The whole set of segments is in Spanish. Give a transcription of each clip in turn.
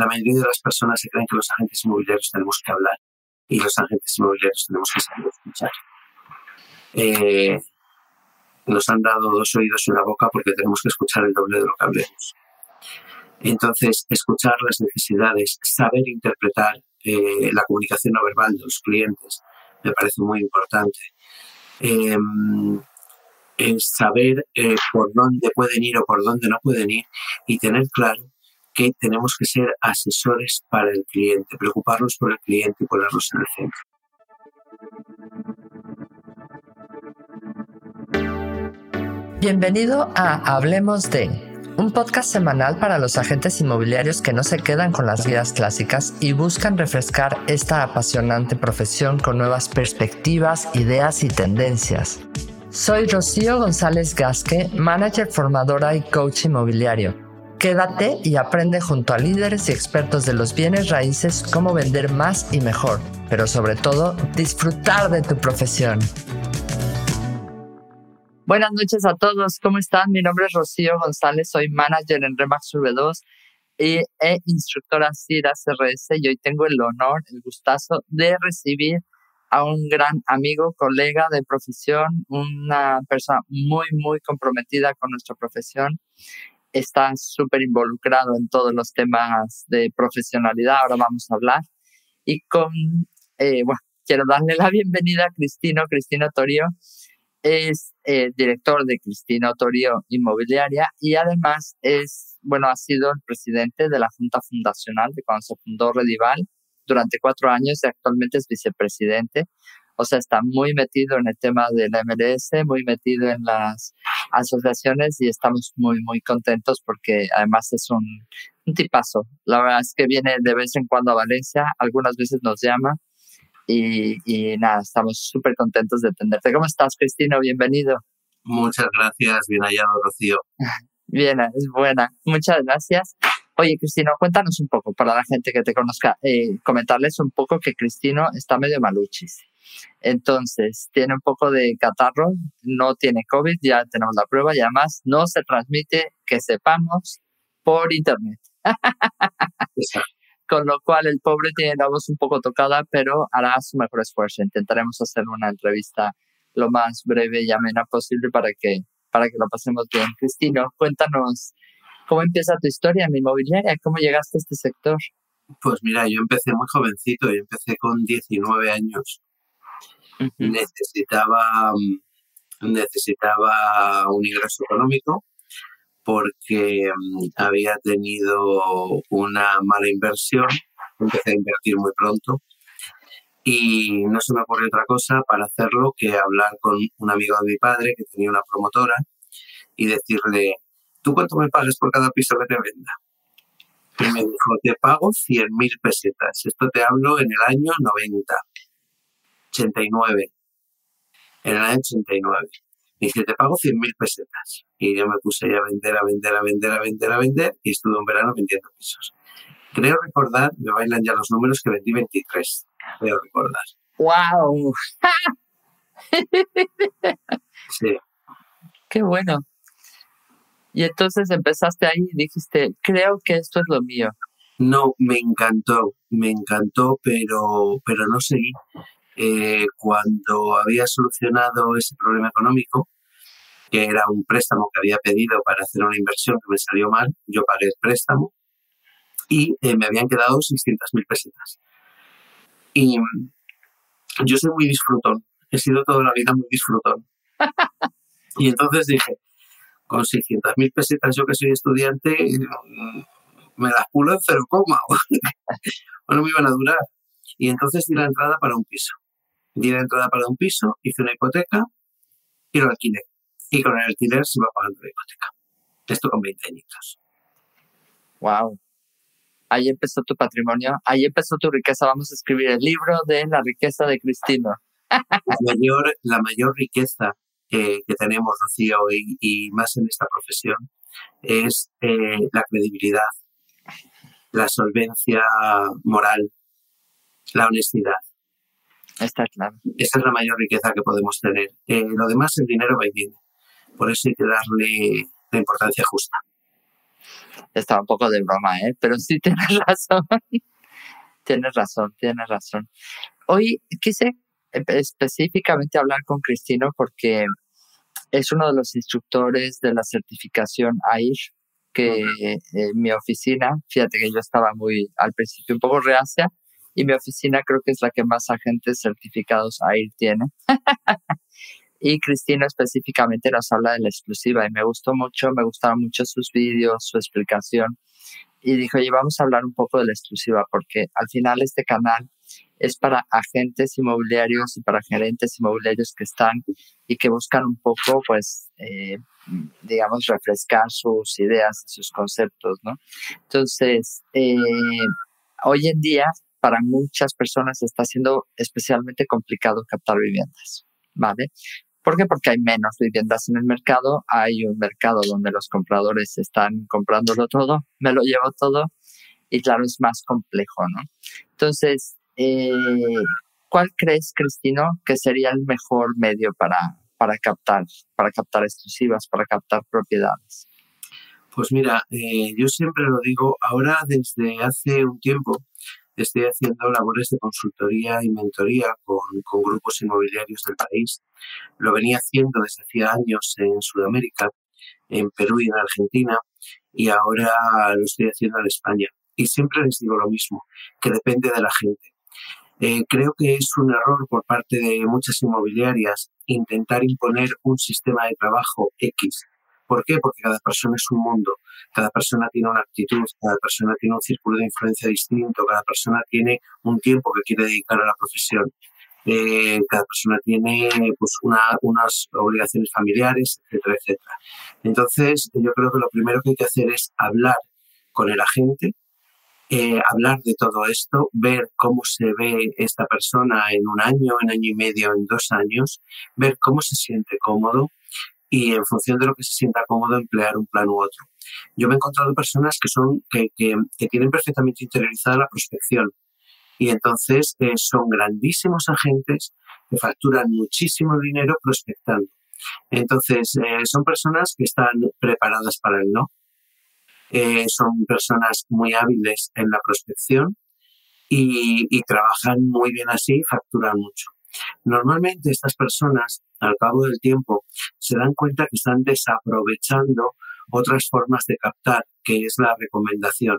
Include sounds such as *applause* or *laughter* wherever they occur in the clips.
la mayoría de las personas se creen que los agentes inmobiliarios tenemos que hablar y los agentes inmobiliarios tenemos que saber escuchar. Eh, nos han dado dos oídos y una boca porque tenemos que escuchar el doble de lo que hablemos. Entonces, escuchar las necesidades, saber interpretar eh, la comunicación no verbal de los clientes, me parece muy importante. Em, saber eh, por dónde pueden ir o por dónde no pueden ir y tener claro que tenemos que ser asesores para el cliente, preocuparnos por el cliente y ponerlos en el centro. Bienvenido a Hablemos de, un podcast semanal para los agentes inmobiliarios que no se quedan con las guías clásicas y buscan refrescar esta apasionante profesión con nuevas perspectivas, ideas y tendencias. Soy Rocío González Gasque, manager formadora y coach inmobiliario. Quédate y aprende junto a líderes y expertos de los bienes raíces cómo vender más y mejor, pero sobre todo disfrutar de tu profesión. Buenas noches a todos, ¿cómo están? Mi nombre es Rocío González, soy manager en Remax V2 y, e instructora CIRA CRS y hoy tengo el honor, el gustazo de recibir a un gran amigo, colega de profesión, una persona muy, muy comprometida con nuestra profesión. Está súper involucrado en todos los temas de profesionalidad, ahora vamos a hablar. Y con, eh, bueno, quiero darle la bienvenida a Cristino, Cristino Torio. Es eh, director de Cristino Torio Inmobiliaria y además es, bueno, ha sido el presidente de la Junta Fundacional de cuando se fundó Redival durante cuatro años y actualmente es vicepresidente. O sea, está muy metido en el tema de la MLS, muy metido en las asociaciones y estamos muy, muy contentos porque además es un, un tipazo. La verdad es que viene de vez en cuando a Valencia, algunas veces nos llama y, y nada, estamos súper contentos de tenerte. ¿Cómo estás, Cristina? Bienvenido. Muchas gracias, bien hallado, Rocío. *laughs* Bien, es buena. Muchas gracias. Oye, Cristino, cuéntanos un poco para la gente que te conozca, eh, comentarles un poco que Cristino está medio maluchis. Entonces, tiene un poco de catarro, no tiene COVID, ya tenemos la prueba y además no se transmite, que sepamos, por internet. Con lo cual el pobre tiene la voz un poco tocada, pero hará su mejor esfuerzo. Intentaremos hacer una entrevista lo más breve y amena posible para que, para que lo pasemos bien. Cristino, cuéntanos ¿Cómo empieza tu historia en la inmobiliaria? ¿Cómo llegaste a este sector? Pues mira, yo empecé muy jovencito, yo empecé con 19 años. Necesitaba mm, necesitaba un ingreso económico porque mm, había tenido una mala inversión, empecé a invertir muy pronto y no se me ocurrió otra cosa para hacerlo que hablar con un amigo de mi padre que tenía una promotora y decirle, ¿tú cuánto me pagas por cada piso que te venda? Y me dijo, te pago 100.000 pesetas. Esto te hablo en el año 90, 89. En el año 89. Me dice, te pago 100.000 pesetas. Y yo me puse a vender, a vender, a vender, a vender, a vender. Y estuve un verano vendiendo pisos. Creo recordar, me bailan ya los números, que vendí 23. Creo recordar. ¡Wow! *laughs* sí. Qué bueno. Y entonces empezaste ahí y dijiste, creo que esto es lo mío. No, me encantó, me encantó, pero, pero no seguí. Eh, cuando había solucionado ese problema económico, que era un préstamo que había pedido para hacer una inversión que me salió mal, yo pagué el préstamo y eh, me habían quedado 600.000 pesetas. Y yo soy muy disfrutón, he sido toda la vida muy disfrutón. *laughs* y entonces dije, con 600.000 pesetas, yo que soy estudiante, me las pulo en cero coma. *laughs* no me iban a durar. Y entonces di la entrada para un piso. Di la entrada para un piso, hice una hipoteca y lo alquilé. Y con el alquiler se va pagando la hipoteca. Esto con 20 añitos. Wow. Ahí empezó tu patrimonio, ahí empezó tu riqueza. Vamos a escribir el libro de la riqueza de Cristino. La mayor, la mayor riqueza que tenemos, Rocío, y, y, más en esta profesión, es eh, la credibilidad, la solvencia moral, la honestidad. Está claro. Esa es la mayor riqueza que podemos tener. Eh, lo demás, el dinero va y viene. Por eso hay que darle la importancia justa. Estaba un poco de broma, ¿eh? Pero sí *laughs* tienes razón. tienes razón, tienes razón. Hoy quise específicamente hablar con Cristino porque es uno de los instructores de la certificación AIR que eh, mi oficina, fíjate que yo estaba muy al principio un poco reacia y mi oficina creo que es la que más agentes certificados AIR tiene. *laughs* y Cristina específicamente nos habla de la exclusiva y me gustó mucho, me gustaron mucho sus vídeos, su explicación. Y dijo, oye, vamos a hablar un poco de la exclusiva porque al final este canal es para agentes inmobiliarios y para gerentes inmobiliarios que están y que buscan un poco, pues, eh, digamos, refrescar sus ideas, sus conceptos, ¿no? Entonces, eh, hoy en día, para muchas personas está siendo especialmente complicado captar viviendas, ¿vale? ¿Por qué? Porque hay menos viviendas en el mercado, hay un mercado donde los compradores están comprándolo todo, me lo llevo todo, y claro, es más complejo, ¿no? Entonces, eh, ¿cuál crees, Cristino, que sería el mejor medio para, para captar, para captar exclusivas, para captar propiedades? Pues mira, eh, yo siempre lo digo, ahora desde hace un tiempo estoy haciendo labores de consultoría y mentoría con, grupos inmobiliarios del país. Lo venía haciendo desde hacía años en Sudamérica, en Perú y en Argentina, y ahora lo estoy haciendo en España. Y siempre les digo lo mismo, que depende de la gente. Eh, creo que es un error por parte de muchas inmobiliarias intentar imponer un sistema de trabajo X. ¿Por qué? Porque cada persona es un mundo, cada persona tiene una actitud, cada persona tiene un círculo de influencia distinto, cada persona tiene un tiempo que quiere dedicar a la profesión. Eh, cada persona tiene pues, unas obligaciones familiares, etcétera, etcétera. Entonces, yo creo que lo primero que hay que hacer es hablar con el agente, eh, hablar de todo esto, ver cómo se ve esta persona en un año, en año y medio, en dos años, ver cómo se siente cómodo y en función de lo que se sienta cómodo emplear un plan u otro. Yo me he encontrado personas que son que, que, tienen perfectamente interiorizada la prospección y entonces eh, son grandísimos agentes que facturan muchísimo dinero prospectando. Entonces, eh, son personas que están preparadas para el no, eh, son personas muy hábiles en la prospección y, trabajan muy bien así, facturan mucho. Normalmente estas personas, al cabo del tiempo, se dan cuenta que están desaprovechando otras formas de captar, que es la recomendación.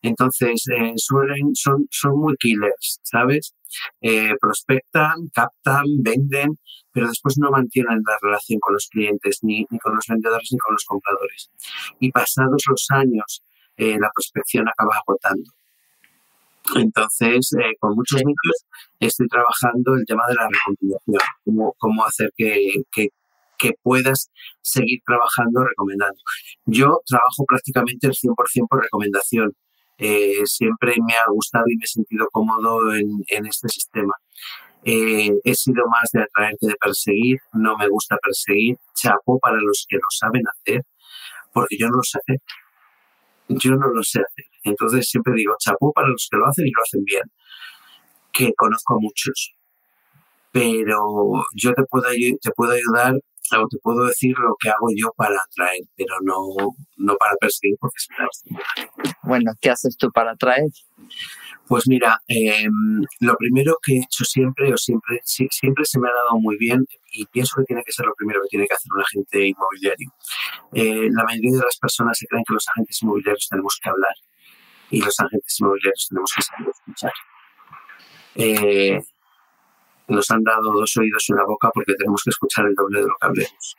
Entonces, eh, suelen, son, son muy killers, ¿sabes? Eh, prospectan, captan, venden, pero después no mantienen la relación con los clientes, ni, ni con los vendedores, ni con los compradores. Y pasados los años, eh, la prospección acaba agotando. Entonces, con muchos niños estoy trabajando el tema de la recomendación, cómo, cómo hacer que, que, que puedas seguir trabajando recomendando. Yo trabajo prácticamente el 100% por recomendación. Eh, siempre me ha gustado y me he sentido cómodo en, este sistema. Eh, he sido más de atraer que de perseguir, no me gusta perseguir, chapó para los que lo saben hacer, porque yo no lo sé hacer. Yo no lo sé hacer. Entonces siempre digo, chapó para los que lo hacen y lo hacen bien, que conozco a muchos. Pero yo te puedo, te puedo ayudar te puedo decir lo que hago yo para atraer, pero no, no para perseguir porque es Bueno, ¿qué haces tú para atraer? Pues mira, em, lo primero que he hecho siempre, o siempre, siempre se me ha dado muy bien, y pienso que tiene que ser lo primero que tiene que hacer un agente inmobiliario. Eh, la mayoría de las personas se creen que los agentes inmobiliarios tenemos que hablar y los agentes inmobiliarios tenemos que saber escuchar. Eh, nos han dado dos oídos y una boca porque tenemos que escuchar el doble de lo que hablemos.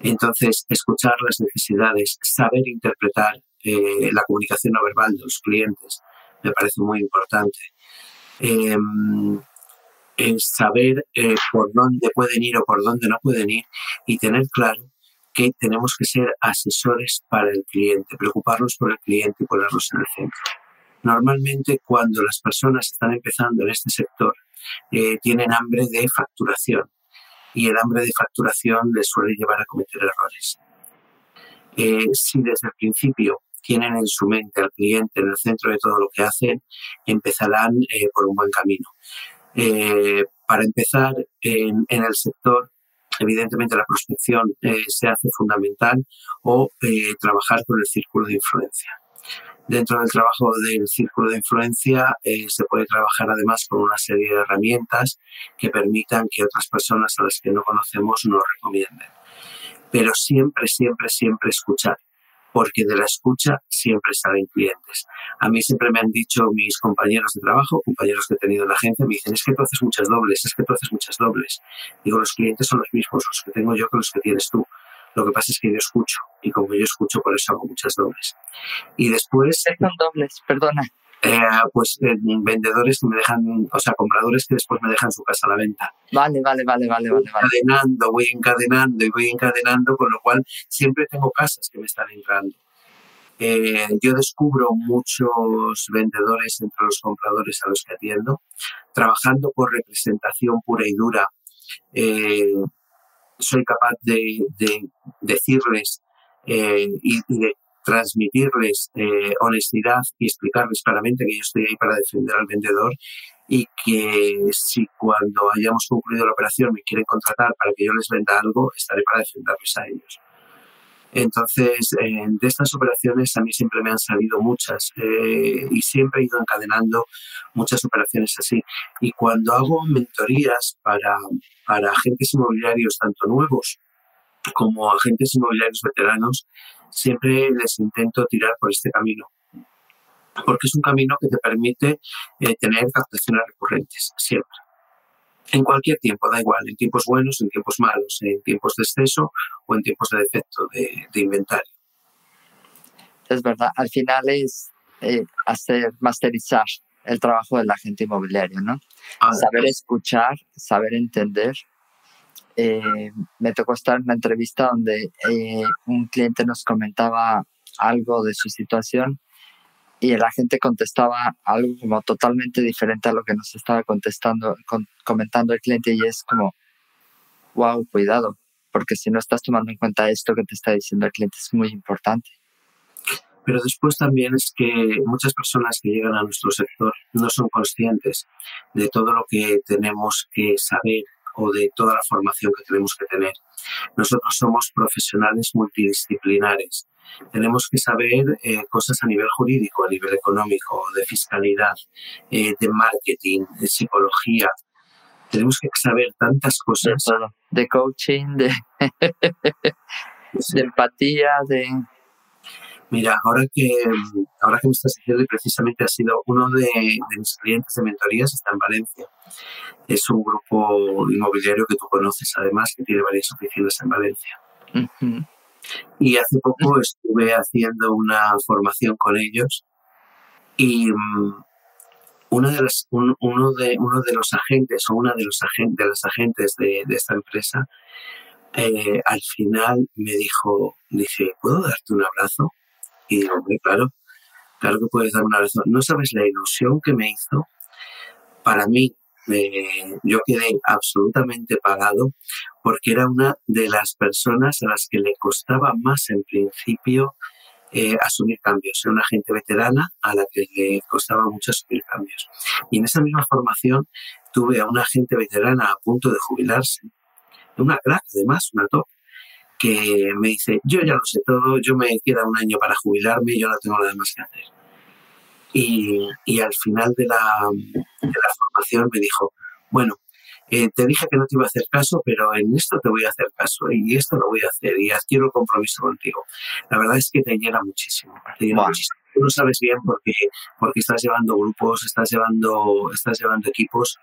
Entonces, escuchar las necesidades, saber interpretar eh, la comunicación no verbal de los clientes, me parece muy importante. Em, saber eh, por dónde pueden ir o por dónde no pueden ir y tener claro que tenemos que ser asesores para el cliente, preocuparnos por el cliente y ponernos en el centro. Normalmente cuando las personas están empezando en este sector, eh, tienen hambre de facturación y el hambre de facturación les suele llevar a cometer errores. Eh, si desde el principio tienen en su mente al cliente en el centro de todo lo que hacen, empezarán eh, por un buen camino. para empezar en, el sector evidentemente la prospección eh, se hace fundamental o eh, trabajar con el círculo de influencia. Dentro del trabajo del círculo de influencia eh, se puede trabajar además con una serie de herramientas que permitan que otras personas a las que no conocemos nos recomienden. Pero siempre, siempre, siempre escuchar porque de la escucha siempre salen clientes. A mí siempre me han dicho mis compañeros de trabajo, compañeros que he tenido en la agencia, me dicen, es que tú haces muchas dobles, es que tú haces muchas dobles. Digo, los clientes son los mismos, los que tengo yo que los que tienes tú. Lo que pasa es que yo escucho y como yo escucho, por eso hago muchas dobles. Y después... ¿Qué son dobles? Perdona. Eh, pues eh, vendedores que me dejan, o sea, compradores que después me dejan su casa a la venta. Vale, vale, vale, vale, vale. Encadenando, voy encadenando y voy encadenando, con lo cual siempre tengo casas que me están entrando. Eh, yo descubro muchos vendedores entre los compradores a los que atiendo, trabajando por representación pura y dura. soy capaz de, decirles y, de transmitirles eh, honestidad y explicarles claramente que yo estoy ahí para defender al vendedor y que si cuando hayamos concluido la operación me quieren contratar para que yo les venda algo, estaré para defenderles a ellos. Entonces, de estas operaciones a mí siempre me han salido muchas eh, y siempre he ido encadenando muchas operaciones así. Y cuando hago mentorías para, para agentes inmobiliarios, tanto nuevos como agentes inmobiliarios veteranos, siempre les intento tirar por este camino. Porque es un camino que te permite eh, tener captaciones recurrentes, siempre. En cualquier tiempo, da igual, en tiempos buenos, en tiempos malos, en tiempos de exceso o en tiempos de defecto de, inventario. Es verdad, al final es eh, hacer, masterizar el trabajo del agente inmobiliario, ¿no? Ah, saber escuchar, saber entender eh, me tocó estar en una entrevista donde eh, un cliente nos comentaba algo de su situación y el agente contestaba algo como totalmente diferente a lo que nos estaba contestando, comentando el cliente y es como, wow, cuidado, porque si no estás tomando en cuenta esto que te está diciendo el cliente es muy importante. Pero después también es que muchas personas que llegan a nuestro sector no son conscientes de todo lo que tenemos que saber o de toda la formación que tenemos que tener. Nosotros somos profesionales multidisciplinares. Tenemos que saber eh, cosas a nivel jurídico, a nivel económico, de fiscalidad, eh, de marketing, de psicología. Tenemos que saber tantas cosas. De, coaching, de, *laughs* de empatía, de Mira, ahora que, ahora que me estás diciendo, y precisamente ha sido uno de, mis clientes de mentorías, está en Valencia. Es un grupo inmobiliario que tú conoces, además, que tiene varias oficinas en Valencia. Y hace poco estuve haciendo una formación con ellos y mm, uno, de las, uno, de, uno de los agentes o una de, los agentes, de las agentes de, esta empresa eh, al final me dijo, dice, ¿puedo darte un abrazo? Y digo, claro, claro que puedes dar una razón. No sabes la ilusión que me hizo. Para mí, yo quedé absolutamente pagado porque era una de las personas a las que le costaba más en principio eh, asumir cambios. Era una gente veterana a la que le costaba mucho asumir cambios. Y en esa misma formación tuve a una gente veterana a punto de jubilarse, una crack además, una top, que me dice, yo ya lo sé todo, yo me queda un año para jubilarme, yo no tengo nada más que hacer. Y, y al final de la, de la, formación me dijo, bueno, eh, te dije que no te iba a hacer caso, pero en esto te voy a hacer caso y esto lo voy a hacer y adquiero el compromiso contigo. La verdad es que te llena muchísimo. Te llena muchísimo. Tú lo sabes bien porque, porque estás llevando grupos, estás llevando, estás llevando equipos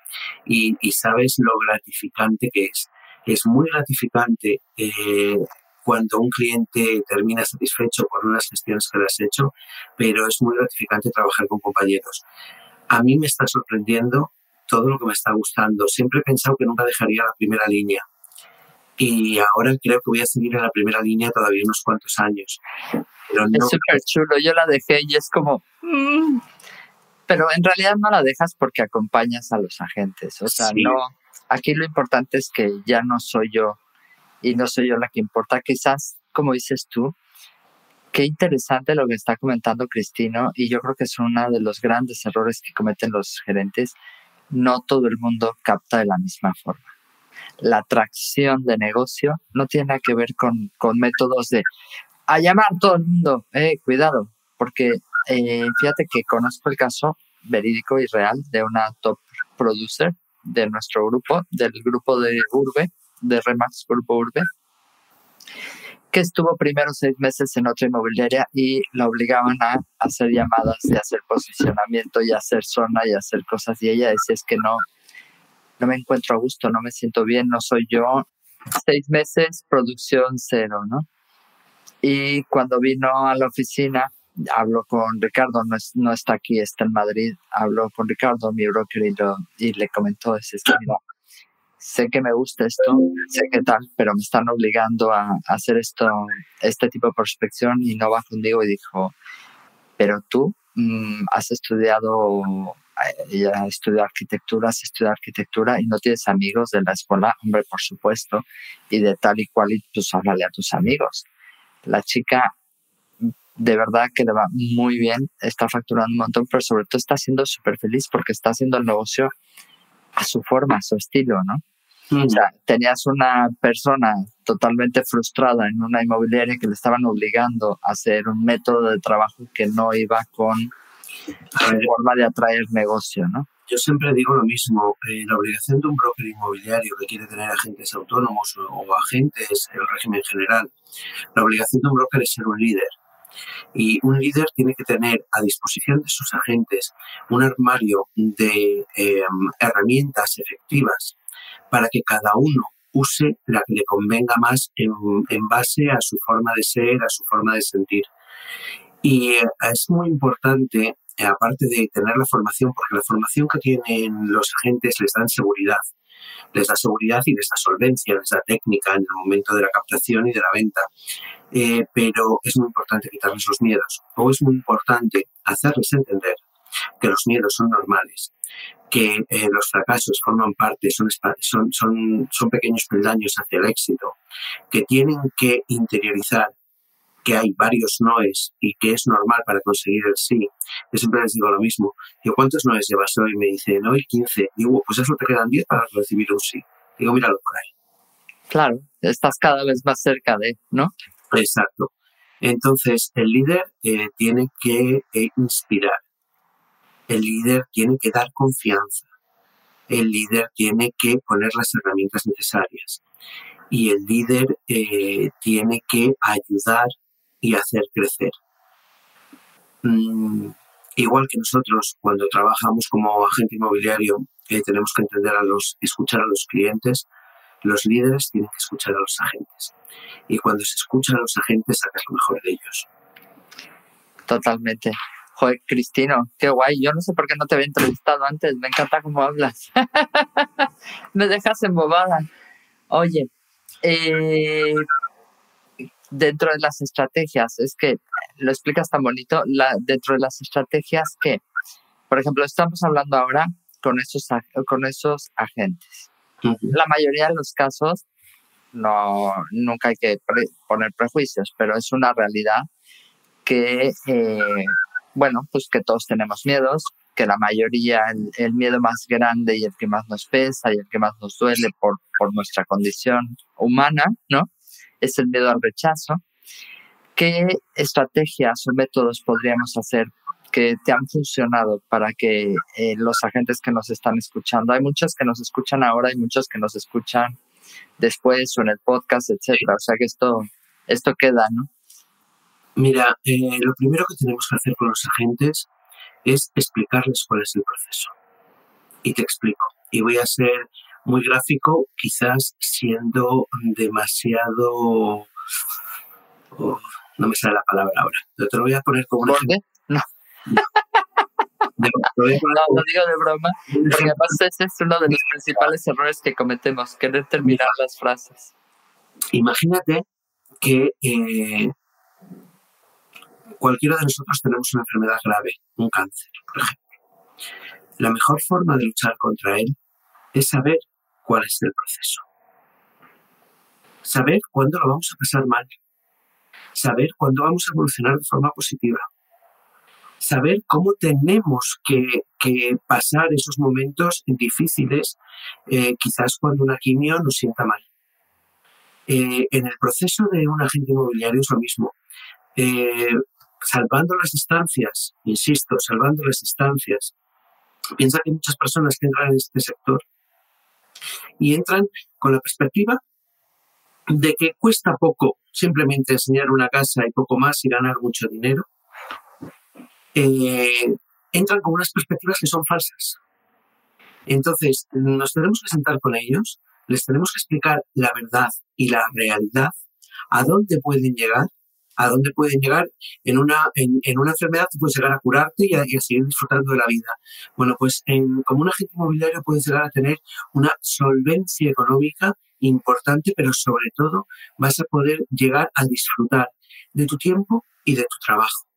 y, y sabes lo gratificante que es es muy gratificante eh, cuando un cliente termina satisfecho por unas gestiones que le has hecho, pero es muy gratificante trabajar con compañeros. A mí me está sorprendiendo todo lo que me está gustando. Siempre he pensado que nunca dejaría la primera línea. Y ahora creo que voy a seguir en la primera línea todavía unos cuantos años. es súper chulo. Yo la dejé y es como... Mm". Pero en realidad no la dejas porque acompañas a los agentes. O sea, no Aquí lo importante es que ya no soy yo y no soy yo la que importa. Quizás, como dices tú, qué interesante lo que está comentando Cristino y yo creo que es uno de los grandes errores que cometen los gerentes. No todo el mundo capta de la misma forma. la atracción de negocio no tiene que ver con, con métodos de a llamar todo el mundo. Eh, cuidado, porque eh, fíjate que conozco el caso verídico y real de una top producer de nuestro grupo, del grupo de Urbe, de Remax Grupo Urbe, que estuvo primero seis meses en otra inmobiliaria y la obligaban a hacer llamadas y hacer posicionamiento y hacer zona y hacer cosas. Y ella decía, es que no, no me encuentro a gusto, no me siento bien, no soy yo. Seis meses, producción cero, ¿no? Y cuando vino a la oficina, hablo con Ricardo, no, está aquí, está en Madrid, hablo con Ricardo, mi broker, y, y le comentó, es que mira, sé que me gusta esto, sé que tal, pero me están obligando a, hacer esto, este tipo de prospección y no va conmigo y dijo, pero tú mm, has estudiado, eh, ella estudiado arquitectura, has estudiado arquitectura y no tienes amigos de la escuela, hombre, por supuesto, y de tal y cual, y pues háblale a tus amigos. La chica de verdad que le va muy bien, está facturando un montón, pero sobre todo está siendo súper feliz porque está haciendo el negocio a su forma, a su estilo, ¿no? O sea, tenías una persona totalmente frustrada en una inmobiliaria que le estaban obligando a hacer un método de trabajo que no iba con la forma de atraer negocio, ¿no? Yo siempre digo lo mismo, eh, la obligación de un broker inmobiliario que quiere tener agentes autónomos o, o agentes, el régimen general, la obligación de un broker es ser un líder. Y un líder tiene que tener a disposición de sus agentes un armario de em, herramientas efectivas para que cada uno use la que le convenga más en, base a su forma de ser, a su forma de sentir. Y es muy importante, aparte de tener la formación, porque la formación que tienen los agentes les dan seguridad, les da seguridad y les da solvencia, les da técnica en el momento de la captación y de la venta. Eh, pero es muy importante quitarles los miedos o es muy importante hacerles entender que los miedos son normales, que eh, los fracasos forman parte, son, son, son, son pequeños peldaños hacia el éxito, que tienen que interiorizar que hay varios noes y que es normal para conseguir el sí. Yo siempre les digo lo mismo. Digo, ¿cuántos noes llevas hoy? Me dicen, hoy 15. Digo, pues eso te quedan 10 para recibir un sí. Digo, míralo por ahí. Claro, estás cada vez más cerca de, ¿no? Exacto. Entonces, el líder eh, tiene que eh, inspirar. El líder tiene que dar confianza. El líder tiene que poner las herramientas necesarias. Y el líder eh, tiene que ayudar y hacer crecer. Mm, igual que nosotros cuando trabajamos como agente inmobiliario eh, tenemos que entender a los, escuchar a los clientes, los líderes tienen que escuchar a los agentes. Y cuando se escuchan a los agentes, sacas lo mejor de ellos. Totalmente. Joder, Cristino, qué guay. Yo no sé por qué no te había entrevistado antes. Me encanta cómo hablas. *laughs* Me dejas embobada. Oye, eh, dentro de las estrategias, es que lo explicas tan bonito, la, dentro de las estrategias que, por ejemplo, estamos hablando ahora con esos, con esos agentes. La mayoría de los casos, no, nunca hay que poner prejuicios, pero es una realidad que, eh, bueno, pues que todos tenemos miedos, que la mayoría, el, el, miedo más grande y el que más nos pesa y el que más nos duele por, por nuestra condición humana, ¿no? Es el miedo al rechazo. ¿Qué estrategias o métodos podríamos hacer que te han funcionado para que eh, los agentes que nos están escuchando, hay muchos que nos escuchan ahora, hay muchos que nos escuchan después o en el podcast, etcétera. O sea que esto, esto queda, ¿no? Mira, eh, lo primero que tenemos que hacer con los agentes es explicarles cuál es el proceso. Y te explico. Y voy a ser muy gráfico, quizás siendo demasiado... Oh, no me sale la palabra ahora. te lo voy a poner como un ejemplo. No. no, lo digo de broma, porque además ese es uno de los principales errores que cometemos, querer terminar las frases. Imagínate que eh, cualquiera de nosotros tenemos una enfermedad grave, un cáncer, por ejemplo. La mejor forma de luchar contra él es saber cuál es el proceso. Saber cuándo lo vamos a pasar mal. Saber cuándo vamos a evolucionar de forma positiva. saber cómo tenemos que, pasar esos momentos difíciles, eh, quizás cuando una quimio nos sienta mal. Eh, en el proceso de un agente inmobiliario es lo mismo. Eh, salvando las distancias, insisto, salvando las distancias, piensa que muchas personas que entran en este sector y entran con la perspectiva de que cuesta poco simplemente enseñar una casa y poco más y ganar mucho dinero, eh, entran con unas perspectivas que son falsas. Entonces, nos tenemos que sentar con ellos, les tenemos que explicar la verdad y la realidad, a dónde pueden llegar a dónde pueden llegar en una, en, una enfermedad, puedes llegar a curarte y a, seguir disfrutando de la vida. Bueno, pues en, como un agente inmobiliario puedes llegar a tener una solvencia económica importante, pero sobre todo vas a poder llegar a disfrutar de tu tiempo y de tu trabajo.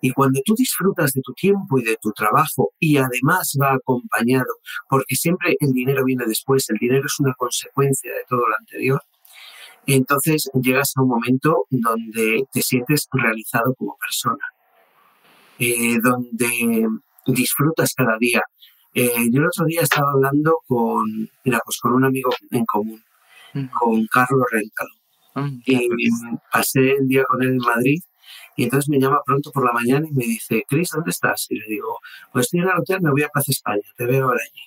Y cuando tú disfrutas de tu tiempo y de tu trabajo y además va acompañado, porque siempre el dinero viene después, el dinero es una consecuencia de todo lo anterior, entonces llegas a un momento donde te sientes realizado como persona, eh, donde disfrutas cada día. Eh, yo el otro día estaba hablando con, mira, pues con un amigo en común, con Carlos Rentalo. Mm, y pasé el día con él en Madrid y entonces me llama pronto por la mañana y me dice, Cris, ¿dónde estás? Y le digo, pues estoy en el hotel, me voy a Plaza España, te veo ahora allí.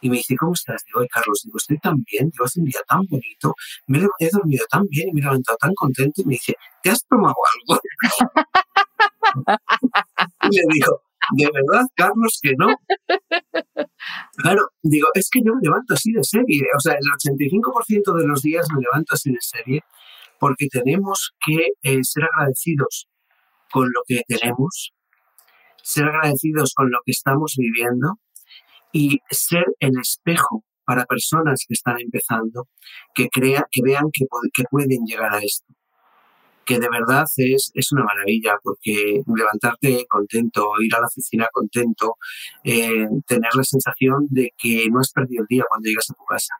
Y me dice, ¿cómo estás? Digo, Carlos, digo, estoy tan bien, digo, hace un día tan bonito, me he dormido tan bien y me he levantado tan contento. Y me dice, ¿te has tomado algo? *laughs* y le digo, de verdad, Carlos, que no. Claro, digo, es que yo me levanto así de serie. O sea, el 85% de los días me levanto así de serie porque tenemos que eh, ser agradecidos con lo que tenemos, ser agradecidos con lo que estamos viviendo y ser el espejo para personas que están empezando, que, crea, que vean que, que pueden llegar a esto. Que de verdad es, es una maravilla, porque levantarte contento, ir a la oficina contento, eh, tener la sensación de que no has perdido el día cuando llegas a tu casa,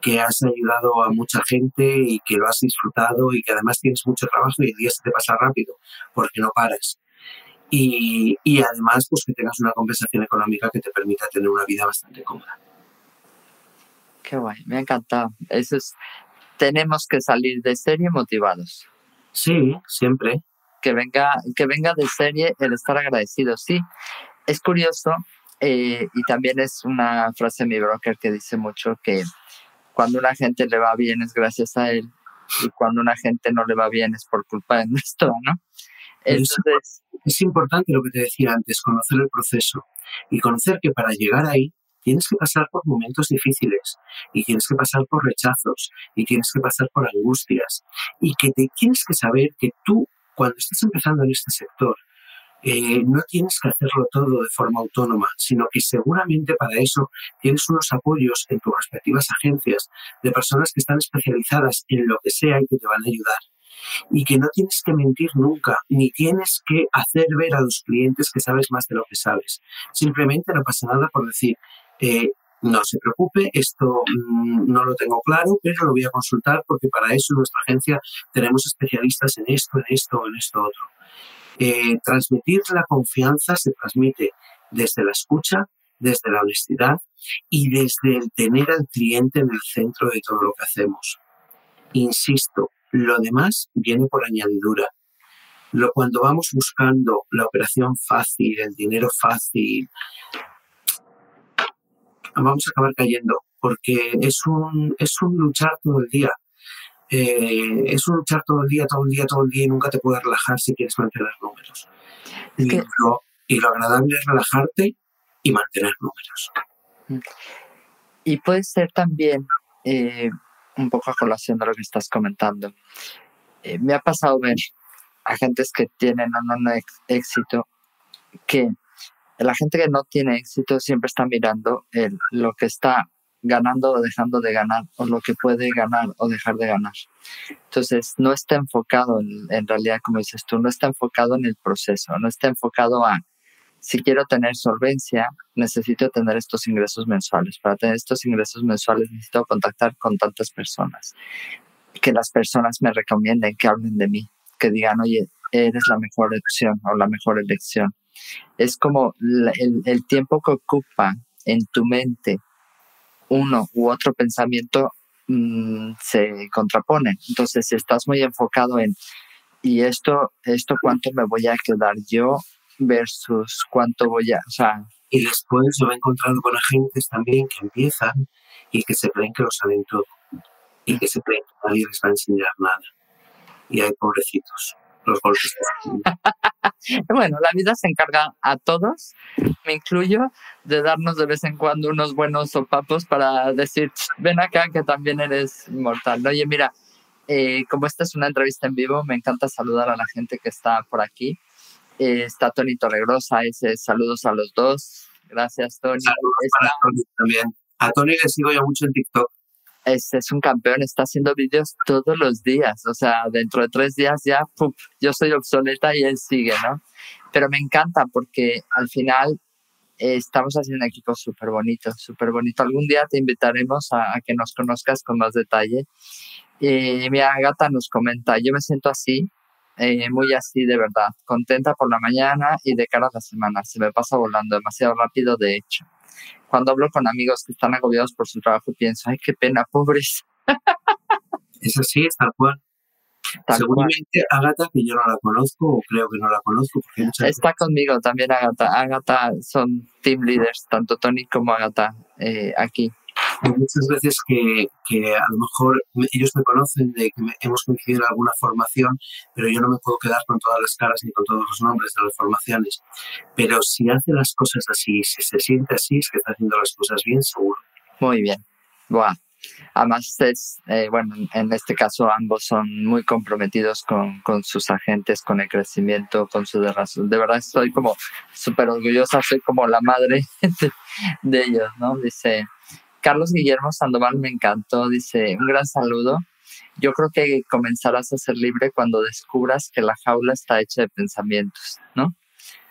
que has ayudado a mucha gente y que lo has disfrutado y que además tienes mucho trabajo y el día se te pasa rápido porque no paras y, y, además pues que tengas una compensación económica que te permita tener una vida bastante cómoda. Qué guay, me ha encantado. Eso es, tenemos que salir de serie motivados. Sí, siempre. Que venga, que venga de serie el estar agradecido, sí. Es curioso eh, y también es una frase de mi broker que dice mucho que cuando una gente le va bien es gracias a él y cuando una gente no le va bien es por culpa de *laughs* nuestro, ¿no? Entonces, es importante lo que te decía antes, conocer el proceso y conocer que para llegar ahí tienes que pasar por momentos difíciles y tienes que pasar por rechazos y tienes que pasar por angustias y que te tienes que saber que tú cuando estás empezando en este sector eh, no tienes que hacerlo todo de forma autónoma, sino que seguramente para eso tienes unos apoyos en tus respectivas agencias de personas que están especializadas en lo que sea y que te van a ayudar y que no tienes que mentir nunca, ni tienes que hacer ver a los clientes que sabes más de lo que sabes. Simplemente no pasa nada por decir, eh, no se preocupe, esto mm, no lo tengo claro, pero lo voy a consultar porque para eso en nuestra agencia tenemos especialistas en esto, en esto, en esto otro. Eh, transmitir la confianza se transmite desde la escucha, desde la honestidad y desde el tener al cliente en el centro de todo lo que hacemos. Insisto, lo demás viene por añadidura. Lo, cuando vamos buscando la operación fácil, el dinero fácil, vamos a acabar cayendo, porque es un, es un luchar todo el día. Eh, es un luchar todo el día, todo el día, todo el día y nunca te puedes relajar si quieres mantener números. y, lo, y, lo, agradable es relajarte y mantener números. Y puede ser también eh, un poco a colación de lo que estás comentando. Eh, me ha pasado ver agentes que tienen o no éxito, que la gente que no tiene éxito siempre está mirando el, lo que está ganando o dejando de ganar, o lo que puede ganar o dejar de ganar. Entonces, no está enfocado en, en realidad, como dices tú, no está enfocado en el proceso, no está enfocado a si quiero tener solvencia, necesito tener estos ingresos mensuales. Para tener estos ingresos mensuales necesito contactar con tantas personas. Que las personas me recomienden, que hablen de mí, que digan, oye, eres la mejor opción o la mejor elección. Es como el, el tiempo que ocupa en tu mente uno u otro pensamiento mm, se contrapone. Entonces, si estás muy enfocado en, ¿y esto, esto cuánto me voy a quedar yo versus cuánto voy a, o sea... Y después yo me he encontrado con agentes también que empiezan y que se creen que lo saben todo y que se creen que nadie les va a enseñar nada. Y hay pobrecitos, los golpes. *laughs* bueno, la vida se encarga a todos, me incluyo, de darnos de vez en cuando unos buenos sopapos para decir, ven acá que también eres mortal. Oye, mira, eh, como esta es una entrevista en vivo, me encanta saludar a la gente que está por aquí. Eh, está Tony Torregrosa, ese, saludos a los dos. Gracias, Tony. Saludos Tony también. A Tony le sigo yo mucho en TikTok es, es, un campeón, está haciendo vídeos todos los días, o sea, dentro de tres días ya, yo soy obsoleta y él sigue, ¿no? Pero me encanta porque al final eh, estamos haciendo un equipo súper bonito, súper bonito. Algún día te invitaremos a, que nos conozcas con más detalle. Y mi Agata nos comenta, yo me siento así, eh, muy así de verdad, contenta por la mañana y de cara a la semana. Se me pasa volando demasiado rápido, de hecho. Cuando hablo con amigos que están agobiados por su trabajo, pienso, ay, qué pena, pobres. Es así, es tal cual. Seguramente Agata, que yo no la conozco, o creo que no la conozco. Porque Está conmigo también Agata. Agata son team leaders, tanto Tony como Agata eh, aquí muchas veces que, que, a lo mejor ellos me conocen de que hemos coincidido en alguna formación, pero yo no me puedo quedar con todas las caras ni con todos los nombres de las formaciones. Pero si hace las cosas así, si se siente así, es que está haciendo las cosas bien, seguro. Muy bien. Buah. Además, es, eh, bueno, en este caso ambos son muy comprometidos con, con sus agentes, con el crecimiento, con su de razón. De verdad estoy como súper orgullosa, soy como la madre *laughs* de, de ellos, ¿no? Dice, Carlos Guillermo Sandoval me encantó, dice, un gran saludo. Yo creo que comenzarás a ser libre cuando descubras que la jaula está hecha de pensamientos, ¿no?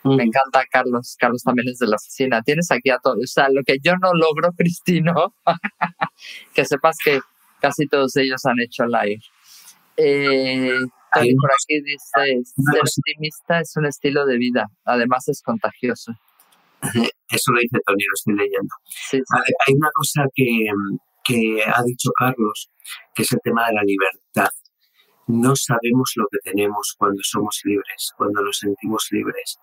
Me encanta Carlos. Carlos también es de la oficina. Tienes aquí a todos. O sea, lo que yo no logro, *laughs* Cristino, *laughs* que sepas que casi todos ellos han hecho live. Eh, por aquí dice, ser optimista es un estilo de vida. Además es contagioso. Eso lo dice Tony, lo estoy leyendo. Hay una cosa que, que ha dicho Carlos, que es el tema de la libertad. No sabemos lo que tenemos cuando somos libres, cuando nos sentimos libres.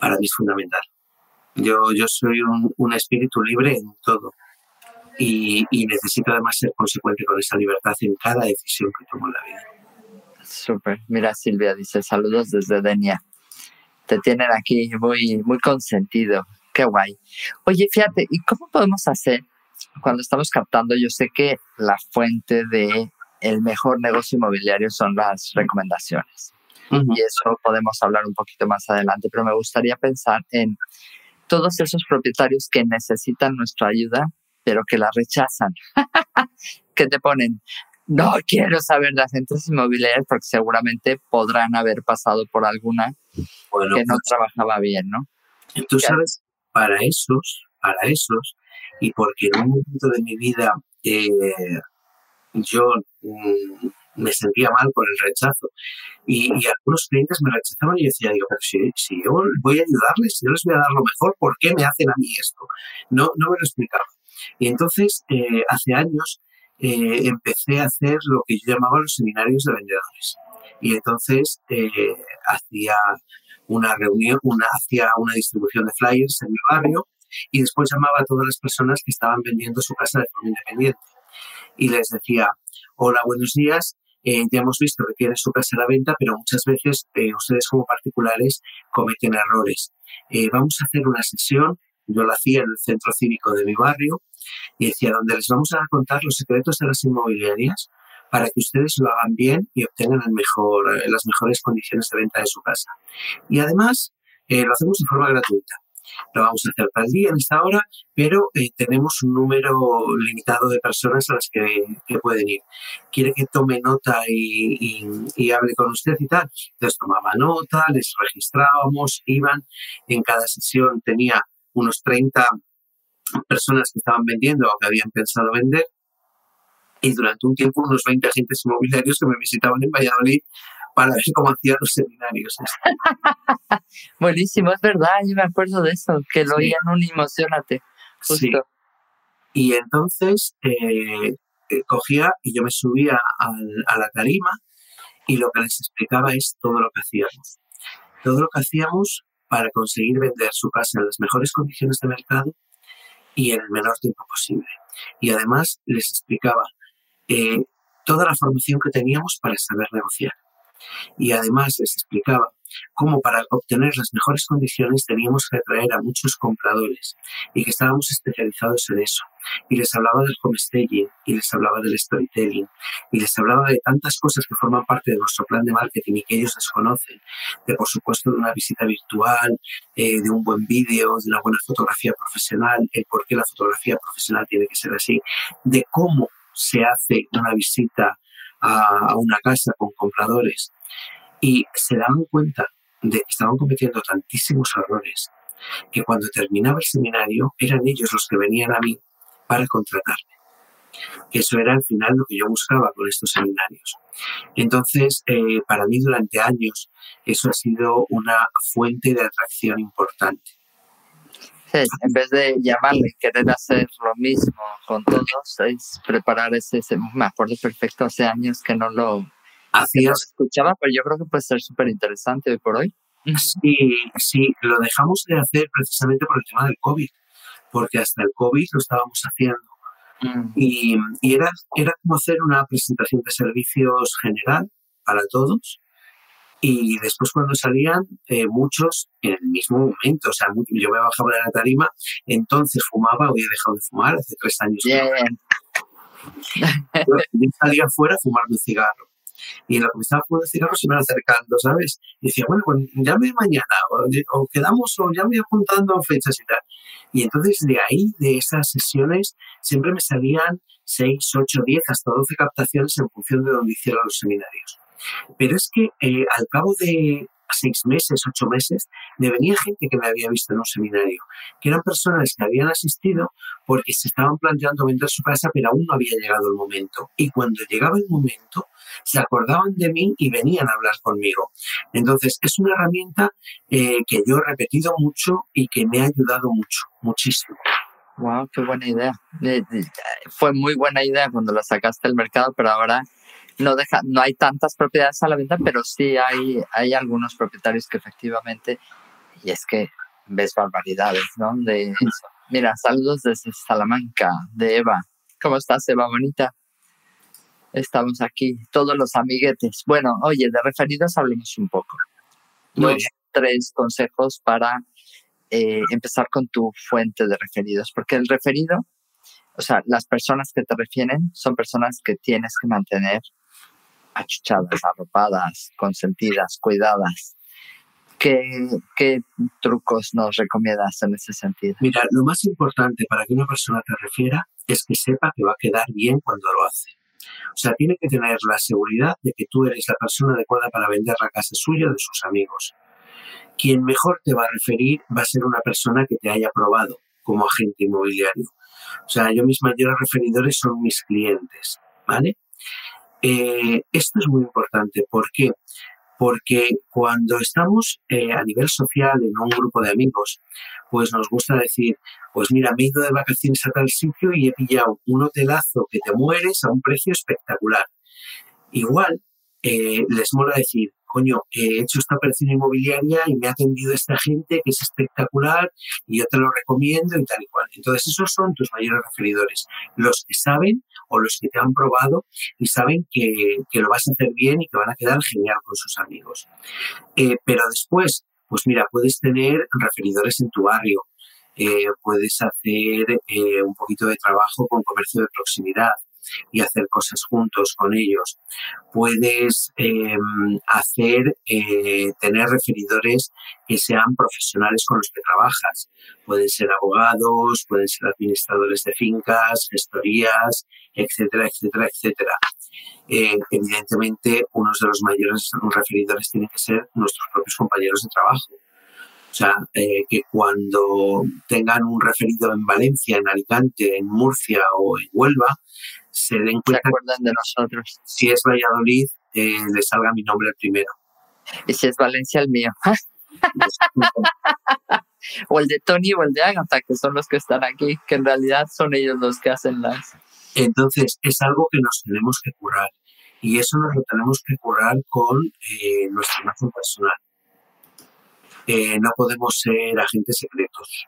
Para mí es fundamental. Yo, yo soy un, un espíritu libre en todo y, y, necesito además ser consecuente con esa libertad en cada decisión que tomo en la vida. Súper. Mira, Silvia dice saludos desde Denia te tienen aquí muy, muy consentido. Qué guay. Oye, fíjate, ¿y cómo podemos hacer cuando estamos captando? Yo sé que la fuente de el mejor negocio inmobiliario son las recomendaciones. Y eso podemos hablar un poquito más adelante, pero me gustaría pensar en todos esos propietarios que necesitan nuestra ayuda, pero que la rechazan, *laughs* que te ponen, no quiero saber de agentes inmobiliarios porque seguramente podrán haber pasado por alguna que no pues trabajaba bien, ¿no? Tú sabes, para esos, para esos, y porque en un momento de mi vida eh, yo mm, me sentía mal por el rechazo y, algunos clientes me rechazaban y decía, digo, pero si, si, yo voy a ayudarles, si yo les voy a dar lo mejor, ¿por qué me hacen a mí esto? No, no me lo explicaba. Y entonces, eh, hace años, eh, empecé a hacer lo que yo llamaba los seminarios de vendedores. Y entonces eh, hacía una reunión, una, hacía una distribución de flyers en mi barrio y después llamaba a todas las personas que estaban vendiendo su casa de forma independiente. Y les decía, hola, buenos días, eh, ya hemos visto que tiene su casa a la venta, pero muchas veces ustedes como particulares cometen errores. vamos a hacer una sesión, yo la hacía en el centro cívico de mi barrio, y decía, donde les vamos a contar los secretos de las inmobiliarias para que ustedes lo hagan bien y obtengan el eh, las mejores condiciones de venta de su casa. Y además, eh, lo hacemos de forma gratuita. Lo vamos a hacer tal día, en esta hora, pero eh, tenemos un número limitado de personas a las que, pueden ir. ¿Quiere que tome nota y, y, hable con usted y tal? Entonces tomaba nota, les registrábamos, iban. En cada sesión tenía unos 30 personas que estaban vendiendo o que habían pensado vender y durante un tiempo unos 20 agentes inmobiliarios que me visitaban en Valladolid para ver cómo hacían los seminarios. *laughs* Buenísimo, es verdad, yo me acuerdo de eso, que lo oían un emocionate. Sí. Y entonces eh, eh, cogía y yo me subía a la tarima y lo que les explicaba es todo lo que hacíamos. Todo lo que hacíamos para conseguir vender su casa en las mejores condiciones de mercado y en el menor tiempo posible. Y además les explicaba eh, toda la formación que teníamos para saber negociar. Y además les explicaba cómo para obtener las mejores condiciones teníamos que atraer a muchos compradores y que estábamos especializados en eso. Y les hablaba del homestaging, y les hablaba del storytelling, y les hablaba de tantas cosas que forman parte de nuestro plan de marketing y que ellos desconocen. De, por supuesto, de una visita virtual, eh, de un buen vídeo, de una buena fotografía profesional, el por qué la fotografía profesional tiene que ser así, de cómo se hace una visita a, una casa con compradores y se daban cuenta de que estaban cometiendo tantísimos errores que cuando terminaba el seminario eran ellos los que venían a mí para contratarme. Eso era al final lo que yo buscaba con estos seminarios. Entonces, eh, para mí durante años eso ha sido una fuente de atracción importante en vez de llamarle querer hacer lo mismo con todos, es preparar ese, me acuerdo perfecto, hace años que no lo, escuchaba, pero yo creo que puede ser súper interesante hoy por hoy. Sí, sí, lo dejamos de hacer precisamente por el tema del COVID, porque hasta el COVID lo estábamos haciendo. Mm. Y, y, era, era como hacer una presentación de servicios general para todos, y después cuando salían, eh, muchos en el mismo momento, o sea, yo me bajaba de la tarima, entonces fumaba, hoy he dejado de fumar hace tres años. Yo salía afuera a fumarme un cigarro. Y en lo que me estaba fumando cigarro se iban acercando, ¿sabes? Y decía, bueno, pues llame mañana, o, quedamos, o ya voy apuntando fechas y tal. Y entonces de ahí, de esas sesiones, siempre me salían seis, ocho, diez, hasta doce captaciones en función de donde hiciera los seminarios. Pero es que eh, al cabo de seis meses, ocho meses, me venía gente que me había visto en un seminario, que eran personas que habían asistido porque se estaban planteando vender su casa, pero aún no había llegado el momento. Y cuando llegaba el momento, se acordaban de mí y venían a hablar conmigo. Entonces, es una herramienta eh, que yo he repetido mucho y que me ha ayudado mucho, muchísimo. Wow, qué buena idea. Fue muy buena idea cuando la sacaste al mercado, pero ahora no, deja, no hay tantas propiedades a la venta, pero sí hay, hay algunos propietarios que efectivamente, y es que ves barbaridades, ¿no? De eso. Mira, saludos desde Salamanca, de Eva. ¿Cómo estás, Eva, bonita? Estamos aquí, todos los amiguetes. Bueno, oye, de referidos hablemos un poco. Dos, tres consejos para eh, empezar con tu fuente de referidos, porque el referido, o sea, las personas que te refieren son personas que tienes que mantener achuchadas, arropadas, consentidas, cuidadas. ¿Qué, ¿Qué, trucos nos recomiendas en ese sentido? Mira, lo más importante para que una persona te refiera es que sepa que va a quedar bien cuando lo hace. O sea, tiene que tener la seguridad de que tú eres la persona adecuada para vender la casa suya de sus amigos. Quien mejor te va a referir va a ser una persona que te haya probado como agente inmobiliario. O sea, yo mis mayores referidores son mis clientes, ¿vale? Eh, esto es muy importante. ¿Por qué? Porque cuando estamos eh, a nivel social en un grupo de amigos, pues nos gusta decir, pues mira, me he ido de vacaciones a tal sitio y he pillado un hotelazo que te mueres a un precio espectacular. Igual eh, les mola decir, coño, he hecho esta operación inmobiliaria y me ha atendido esta gente que es espectacular y yo te lo recomiendo y tal y cual. Entonces, esos son tus mayores referidores, los que saben o los que te han probado y saben que, lo vas a hacer bien y que van a quedar genial con sus amigos. Eh, pero después, pues mira, puedes tener referidores en tu barrio, eh, puedes hacer eh, un poquito de trabajo con comercio de proximidad, y hacer cosas juntos con ellos. Puedes em, hacer, eh, tener referidores que sean profesionales con los que trabajas. Pueden ser abogados, pueden ser administradores de fincas, gestorías, etcétera, etcétera, etcétera. Eh, evidentemente, unos de los mayores referidores tienen que ser nuestros propios compañeros de trabajo. O sea, eh, que cuando tengan un referido en Valencia, en Alicante, en Murcia o en Huelva, se den cuenta de nosotros. Si es Valladolid, eh, le salga mi nombre primero. Y si es Valencia, el mío. *laughs* o el de Tony o el de Agatha, que son los que están aquí, que en realidad son ellos los que hacen las. Entonces, es algo que nos tenemos que curar. Y eso nos lo tenemos que curar con eh, nuestra imagen personal. Eh, no podemos ser agentes secretos.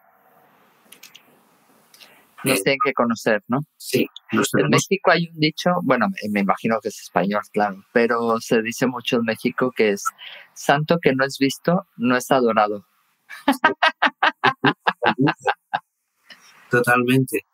Nos tienen que conocer, ¿no? Sí. En México hay un dicho, bueno, me imagino que es español, claro, pero se dice mucho en México que es santo que no es visto, no es adorado. *laughs* Totalmente.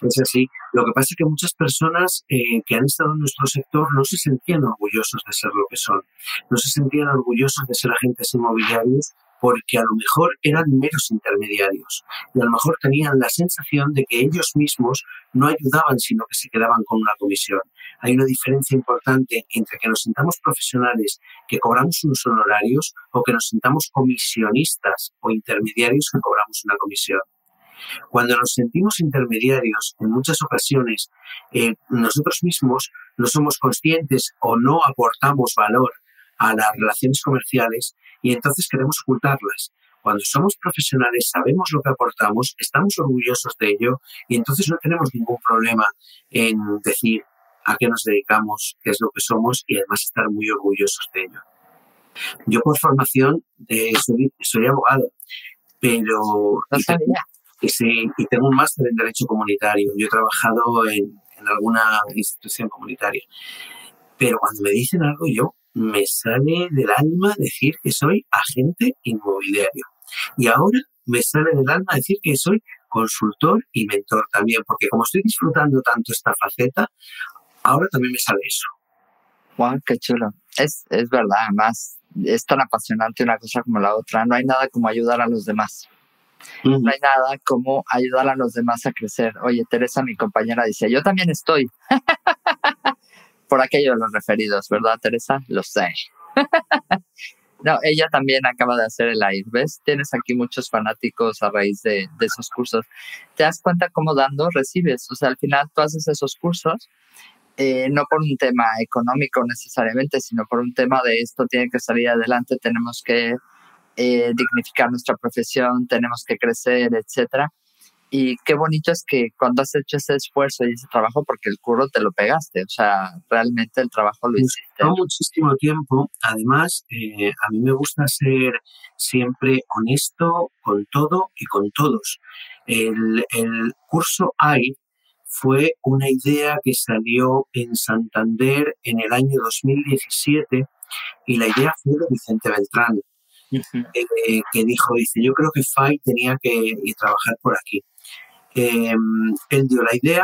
Es así. Lo que pasa es que muchas personas eh, que han estado en nuestro sector no se sentían orgullosos de ser lo que son. No se sentían orgullosos de ser agentes inmobiliarios porque a lo mejor eran meros intermediarios y a lo mejor tenían la sensación de que ellos mismos no ayudaban, sino que se quedaban con una comisión. Hay una diferencia importante entre que nos sintamos profesionales que cobramos unos honorarios o que nos sintamos comisionistas o intermediarios que cobramos una comisión. Cuando nos sentimos intermediarios, en muchas ocasiones eh, nosotros mismos no somos conscientes o no aportamos valor a las relaciones comerciales y entonces queremos ocultarlas. Cuando somos profesionales, sabemos lo que aportamos, estamos orgullosos de ello y entonces no tenemos ningún problema en decir a qué nos dedicamos, qué es lo que somos y además estar muy orgullosos de ello. Yo por formación eh, soy, abogado, pero... y, y, tengo un máster en Derecho Comunitario. Yo he trabajado en, en alguna institución comunitaria. Pero cuando me dicen algo, yo me sale del alma decir que soy agente inmobiliario. Y ahora me sale del alma decir que soy consultor y mentor también, porque como estoy disfrutando tanto esta faceta, ahora también me sale eso. Wow, qué chulo. Es, es verdad, además es tan apasionante una cosa como la otra. No hay nada como ayudar a los demás. No hay nada como ayudar a los demás a crecer. Oye, Teresa, mi compañera, dice, yo también estoy. *laughs* por aquello de los referidos, ¿verdad, Teresa? Lo sé. *laughs* no, ella también acaba de hacer el AIR, ¿ves? Tienes aquí muchos fanáticos a raíz de, esos cursos. ¿Te das cuenta cómo dando recibes? O sea, al final tú haces esos cursos eh, no por un tema económico necesariamente, sino por un tema de esto tiene que salir adelante, tenemos que eh, dignificar nuestra profesión, tenemos que crecer, etcétera. Y qué bonito es que cuando has hecho ese esfuerzo y ese trabajo, porque el curro te lo pegaste, o sea, realmente el trabajo lo hiciste. muchísimo tiempo. Además, eh, a mí me gusta ser siempre honesto con todo y con todos. El, el curso AI fue una idea que salió en Santander en el año 2017 y la idea fue de Vicente Beltrán, eh, que dijo, dice, yo creo que FAI tenía que trabajar por aquí. Eh, él dio la idea,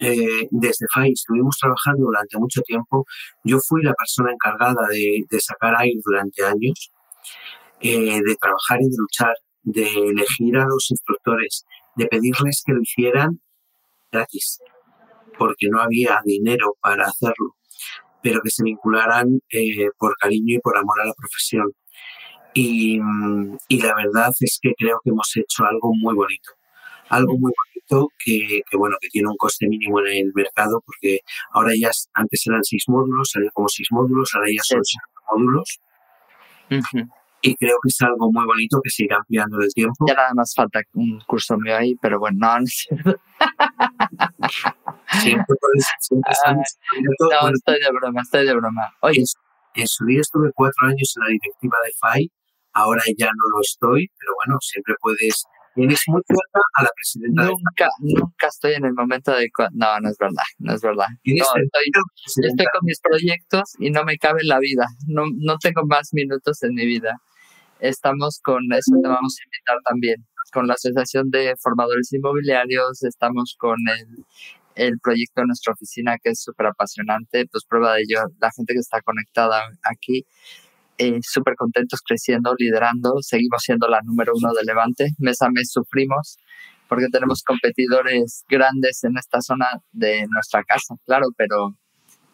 eh, desde FAI estuvimos trabajando durante mucho tiempo. Yo fui la persona encargada de, sacar AIR durante años, eh, de trabajar y de luchar, de elegir a los instructores, de pedirles que lo hicieran gratis, porque no había dinero para hacerlo, pero que se vincularan por cariño y por amor a la profesión. Y la verdad es que creo que hemos hecho algo muy bonito algo muy bonito que, bueno, que tiene un coste mínimo en el mercado porque ahora ya, antes eran seis módulos, salían como seis módulos, ahora ya son seis módulos. Y creo que es algo muy bonito que sigue ampliando el tiempo. Ya nada más falta un curso mío ahí, pero bueno, no, no es cierto. siempre, siempre ah, No, estoy de broma, estoy de broma. Oye. En, su día estuve cuatro años en la directiva de FAI, ahora ya no lo estoy, pero bueno, siempre puedes Tienes muy cerca a la presidenta. Nunca, nunca estoy en el momento de... No, no es verdad, no es verdad. estoy, con mis proyectos y no me cabe la vida. No, no tengo más minutos en mi vida. Estamos con, eso te vamos a invitar también, con la Asociación de Formadores Inmobiliarios, estamos con el, el proyecto de nuestra oficina que es súper apasionante, pues prueba de ello, la gente que está conectada aquí eh, súper contentos creciendo, liderando. Seguimos siendo la número uno de Levante. Mes a mes sufrimos porque tenemos competidores grandes en esta zona de nuestra casa, claro, pero,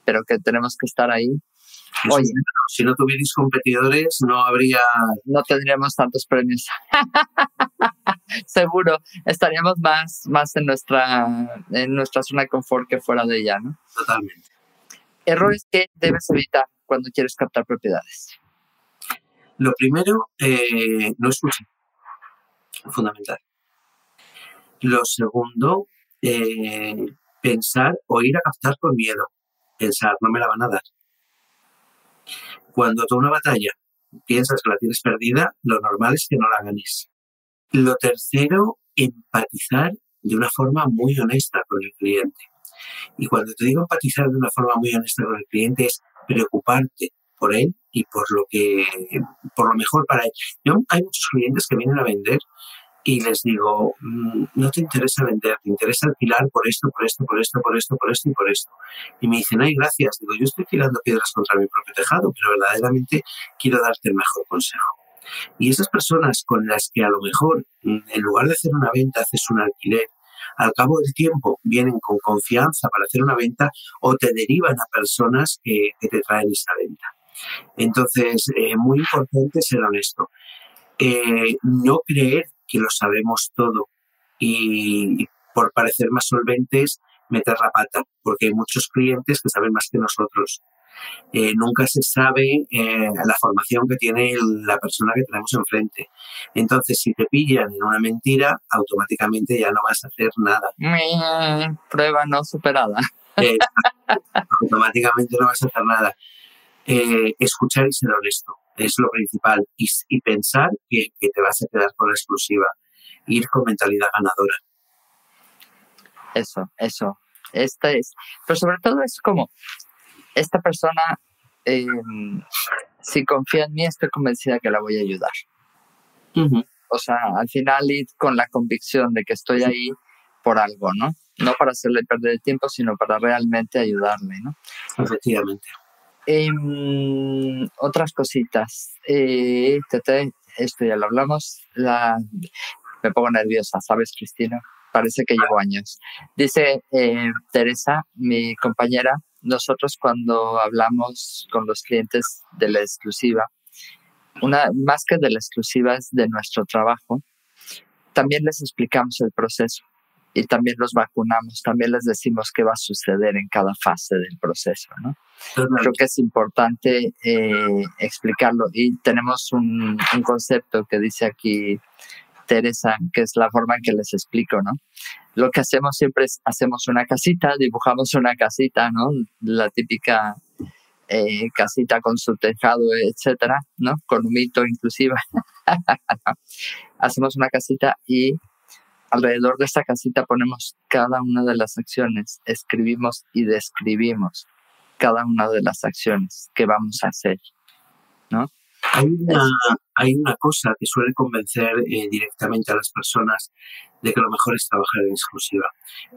pero que tenemos que estar ahí. Oye, si no tuvierais competidores, no habría. No tendríamos tantos premios. *laughs* Seguro, estaríamos más, más en, nuestra, en nuestra zona de confort que fuera de ella, ¿no? Totalmente. Errores que debes evitar cuando quieres captar propiedades? Lo primero, eh, no escuchar. Fundamental. Lo segundo, eh, pensar o ir a captar con miedo. Pensar, no me la van a dar. Cuando tú una batalla piensas que la tienes perdida, lo normal es que no la ganes. Lo tercero, empatizar de una forma muy honesta con el cliente. Y cuando te digo empatizar de una forma muy honesta con el cliente es preocuparte por él y por lo que por lo mejor para él. Yo, hay muchos clientes que vienen a vender y les digo, mm, no te interesa vender, te interesa alquilar por esto, por esto, por esto, por esto, por esto y por esto. Y me dicen, ay, gracias. Digo, yo estoy tirando piedras contra mi propio tejado, pero verdaderamente quiero darte el mejor consejo. Y esas personas con las que a lo mejor, mm, en lugar de hacer una venta, haces un alquiler, al cabo del tiempo vienen con confianza para hacer una venta o te derivan a personas que, te traen esa venta. Entonces, eh, muy importante ser honesto. Eh, no creer que lo sabemos todo y, por parecer más solventes meter la pata, porque hay muchos clientes que saben más que nosotros. Eh, nunca se sabe eh, la formación que tiene la persona que tenemos enfrente. Entonces, si te pillan en una mentira, automáticamente ya no vas a hacer nada. prueba no superada. Eh, automáticamente no vas a hacer nada. Escuchar y ser honesto es lo principal. Y, pensar que, que, te vas a quedar con la exclusiva. Ir con mentalidad ganadora. Eso, eso. Esta es. Pero sobre todo es como esta persona, em, si confía en mí, estoy convencida que la voy a ayudar. O sea, al final ir con la convicción de que estoy ahí por algo, ¿no? No para hacerle perder el tiempo, sino para realmente ayudarme, ¿no? Efectivamente. Em, otras cositas. Eh, esto ya lo hablamos. La, me pongo nerviosa, ¿sabes, Cristina? Parece que llevo años. Dice eh, Teresa, mi compañera, nosotros cuando hablamos con los clientes de la exclusiva, una, más que de la exclusiva es de nuestro trabajo, también les explicamos el proceso y también los vacunamos, también les decimos qué va a suceder en cada fase del proceso. ¿no? Creo que es importante eh, explicarlo y tenemos un, un, concepto que dice aquí Teresa, que es la forma en que les explico, ¿no? Lo que hacemos siempre es, hacemos una casita, dibujamos una casita, ¿no? La típica eh, casita con su tejado, etcétera, ¿no? Con un mito inclusive. *laughs* hacemos una casita y alrededor de esta casita ponemos cada una de las acciones, escribimos y describimos cada una de las acciones que vamos a hacer, ¿no? Hay una, hay una cosa que suele convencer eh, directamente a las personas de que lo mejor es trabajar en exclusiva.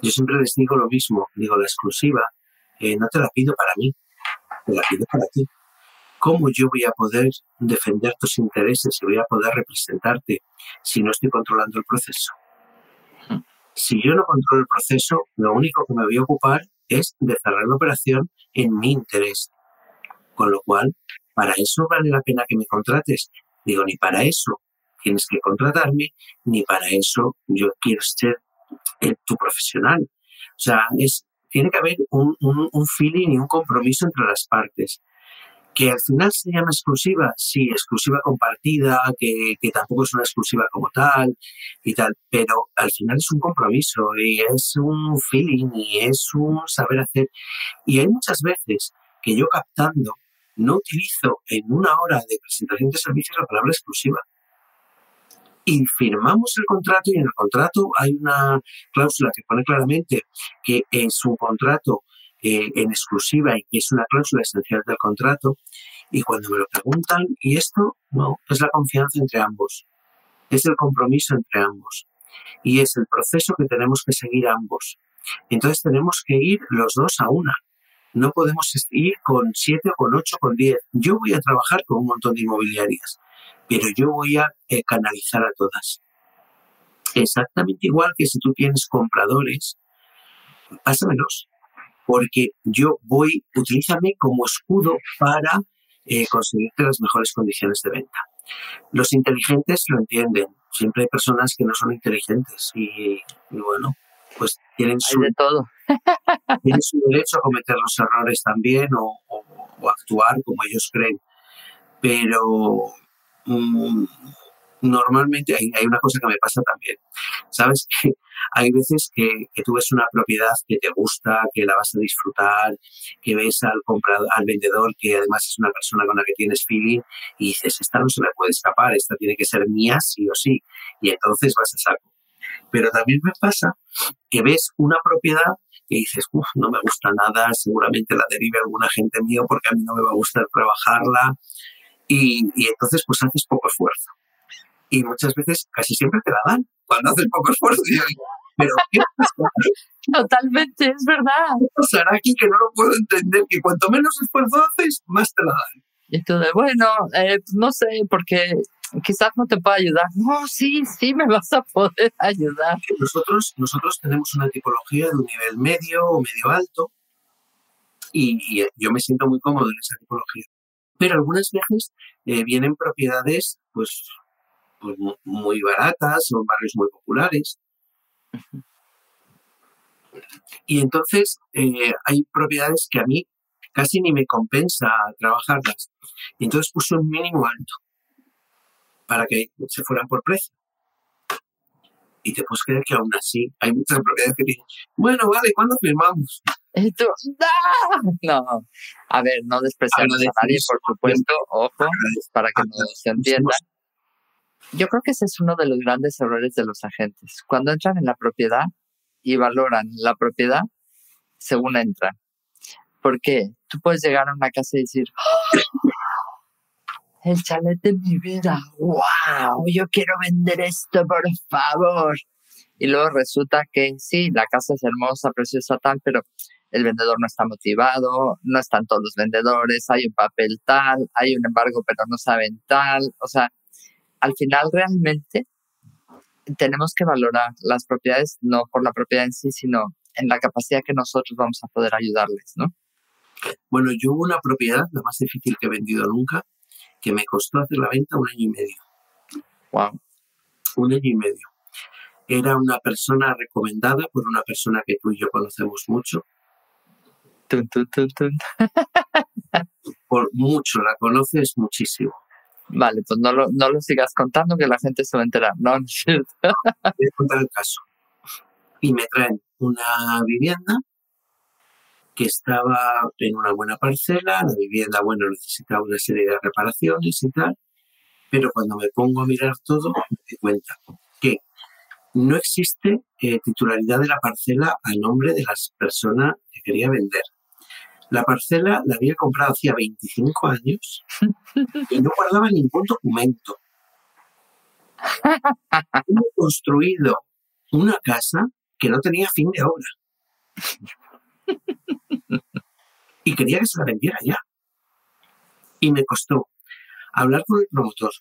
Yo siempre les digo lo mismo, digo, la exclusiva eh, no te la pido para mí, te la pido para ti. ¿Cómo yo voy a poder defender tus intereses y voy a poder representarte si no estoy controlando el proceso? Si yo no controlo el proceso, lo único que me voy a ocupar es de cerrar la operación en mi interés. Con lo cual, para eso vale la pena que me contrates. Digo, ni para eso tienes que contratarme, ni para eso yo quiero ser eh, tu profesional. O sea, tiene que haber un, un, feeling y un compromiso entre las partes. Que al final se llama exclusiva, sí, exclusiva compartida, que, que, tampoco es una exclusiva como tal y tal, pero al final es un compromiso y es un feeling y es un saber hacer. Y hay muchas veces que yo captando no utilizo en una hora de presentación de servicios la palabra exclusiva. Y firmamos el contrato y en el contrato hay una cláusula que pone claramente que es un contrato eh, en exclusiva y es una cláusula esencial del contrato. Y cuando me lo preguntan, y esto no, es la confianza entre ambos, es el compromiso entre ambos y es el proceso que tenemos que seguir ambos. Entonces tenemos que ir los dos a una. No podemos ir con siete, con ocho, con diez. Yo voy a trabajar con un montón de inmobiliarias, pero yo voy a eh, canalizar a todas. Exactamente igual que si tú tienes compradores, pásamelos, porque yo voy, utilízame como escudo para eh, conseguirte las mejores condiciones de venta. Los inteligentes lo entienden. Siempre hay personas que no son inteligentes y bueno, pues tienen su, de todo. *laughs* tienen su derecho a cometer los errores también o, actuar como ellos creen. Pero mm, normalmente hay, una cosa que me pasa también. Sabes *laughs* que hay veces que, que, tú ves una propiedad que te gusta, que la vas a disfrutar, que ves al comprador, al vendedor que además es una persona con la que tienes feeling y dices, esta no se me puede escapar, esta tiene que ser mía sí o sí. Y entonces vas a saco. Pero también me pasa que ves una propiedad que dices, uff, no me gusta nada, seguramente la derive alguna gente mío porque a mí no me va a gustar trabajarla. Y, y entonces pues haces poco esfuerzo y muchas veces casi siempre te la dan cuando haces poco esfuerzo. pero ¿qué *laughs* Totalmente, es verdad. ¿Qué pasará aquí que no lo puedo entender? Que cuanto menos esfuerzo haces, más te la dan. Y tú de, bueno, eh, no sé, porque quizás no te pueda ayudar. No, sí, sí, me vas a poder *laughs* ayudar. Nosotros, nosotros tenemos una tipología de un nivel medio o medio alto y, y yo me siento muy cómodo en esa tipología. Pero algunas veces eh, vienen propiedades, pues pues, muy baratas, son barrios muy populares. Y entonces eh, hay propiedades que a mí casi ni me compensa trabajarlas. Y entonces puse un mínimo alto para que se fueran por precio. Y te puedes creer que aún así hay muchas propiedades que dicen, bueno, vale, ¿cuándo firmamos? *laughs* Y tú, no. A ver, no despreciamos a nadie, por supuesto, ojo, para que no se entienda. Yo creo que ese es uno de los grandes errores de los agentes. Cuando entran en la propiedad y valoran la propiedad según entran. Porque tú puedes llegar a una casa y decir, el chalet de mi vida, wow, yo quiero vender esto, por favor. Y luego resulta que sí, la casa es hermosa, preciosa, tal, pero el vendedor no está motivado, no están todos los vendedores, hay un papel tal, hay un embargo, pero no saben tal. O sea, al final realmente tenemos que valorar las propiedades no por la propiedad en sí, sino en la capacidad que nosotros vamos a poder ayudarles, ¿no? Bueno, yo hubo una propiedad, la más difícil que he vendido nunca, que me costó hacer la venta un año y medio. Wow. Un año y medio. Era una persona recomendada por una persona que tú y yo conocemos mucho. Tun, tun, tun, *laughs* por mucho, la conoces muchísimo. Vale, pues no lo, no lo sigas contando que la gente se va a enterar. No, es cierto. *laughs* Voy a contar el caso. Y me traen una vivienda que estaba en una buena parcela, la vivienda, bueno, necesitaba una serie de reparaciones y tal, pero cuando me pongo a mirar todo, me doy cuenta que no existe eh, titularidad de la parcela a nombre de las personas que quería vender. La parcela la había comprado hacía 25 años y no guardaba ningún documento. *laughs* Había construido una casa que no tenía fin de obra. Y quería que se la vendiera ya. Y me costó hablar con el promotor.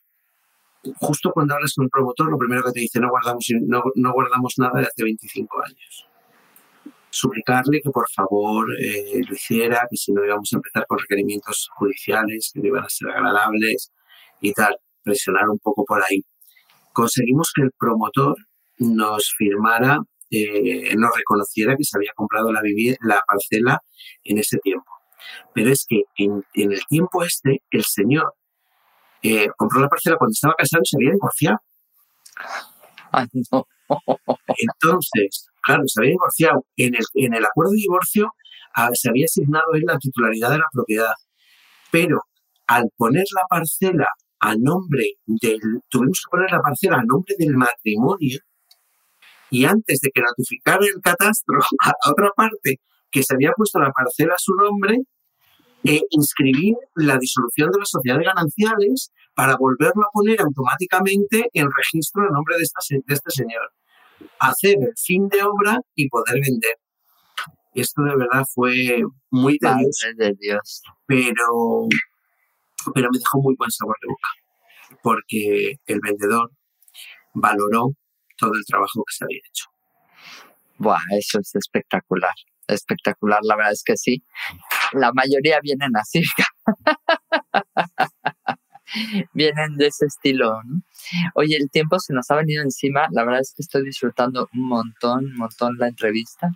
Justo cuando hablas con el promotor, lo primero que te dice, no guardamos, no, no guardamos nada de hace 25 años suplicarle que por favor eh, lo hiciera, que si no íbamos a empezar con requerimientos judiciales, que no iban a ser agradables y tal, presionar un poco por ahí. Conseguimos que el promotor nos firmara, eh, nos reconociera que se había comprado la, la parcela en ese tiempo. Pero es que en, el tiempo este, el señor eh, compró la parcela cuando estaba casado y se había divorciado. Ay, *laughs* no. Entonces, claro, se había divorciado. En el, en el acuerdo de divorcio ah, se había asignado él la titularidad de la propiedad. Pero al poner la parcela a nombre del. Tuvimos que poner la parcela a nombre del matrimonio. Y antes de que notificara el catastro *laughs* a otra parte que se había puesto la parcela a su nombre, e inscribir la disolución de las sociedades gananciales para volverlo a poner automáticamente en registro a nombre de, esta, de este señor. Hacer el fin de obra y poder vender. Esto de verdad fue muy tedioso, de Dios. pero, pero me dejó muy buen sabor de boca, porque el vendedor valoró todo el trabajo que se había hecho. Buah, eso es espectacular, espectacular, la verdad es que sí. La mayoría vienen así. *laughs* *laughs* vienen de ese estilo, ¿no? Oye, el tiempo se nos ha venido encima, la verdad es que estoy disfrutando un montón, un montón la entrevista.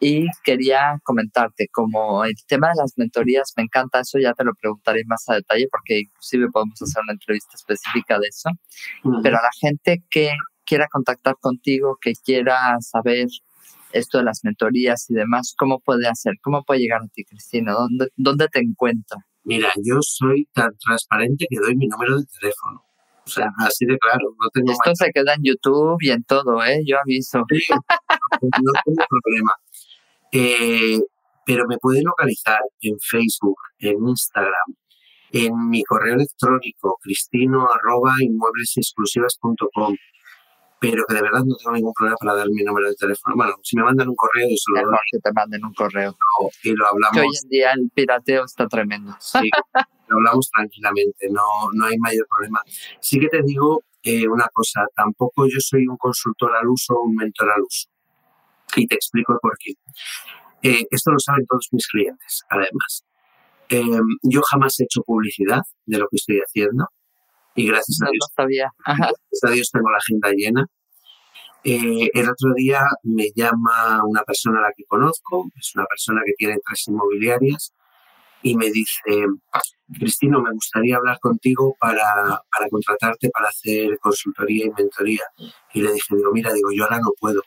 Y quería comentarte, como el tema de las mentorías me encanta, eso ya te lo preguntaré más a detalle porque inclusive podemos hacer una entrevista específica de eso, pero a la gente que quiera contactar contigo, que quiera saber esto de las mentorías y demás, ¿cómo puede hacer? ¿Cómo puede llegar a ti, Cristina? ¿Dónde, dónde te encuentra? Mira, yo soy tan transparente que doy mi número de teléfono. O sea, así de claro, no tengo Esto se queda en YouTube y en todo, ¿eh? Yo aviso. no tengo problema. Eh, pero me pueden localizar en Facebook, en Instagram, en mi correo electrónico, cristino arroba inmueblesexclusivas.com pero que de verdad no tengo ningún problema para dar mi número de teléfono. Bueno, si me mandan un correo, yo se lo doy. que te manden un correo. y lo hablamos. Que hoy en día el pirateo está tremendo. Sí, *laughs* lo hablamos tranquilamente, no, no hay mayor problema. Sí que te digo eh, una cosa, tampoco yo soy un consultor al uso o un mentor al uso. Y te explico por qué. Eh, esto lo saben todos mis clientes, además. Eh, yo jamás he hecho publicidad de lo que estoy haciendo y gracias a Dios. Gracias a Dios tengo la agenda llena. Eh, el otro día me llama una persona a la que conozco, es una persona que tiene tres inmobiliarias, y me dice, Cristino, me gustaría hablar contigo para, para contratarte para hacer consultoría y mentoría. Y le dije, digo, mira, digo, yo ahora no puedo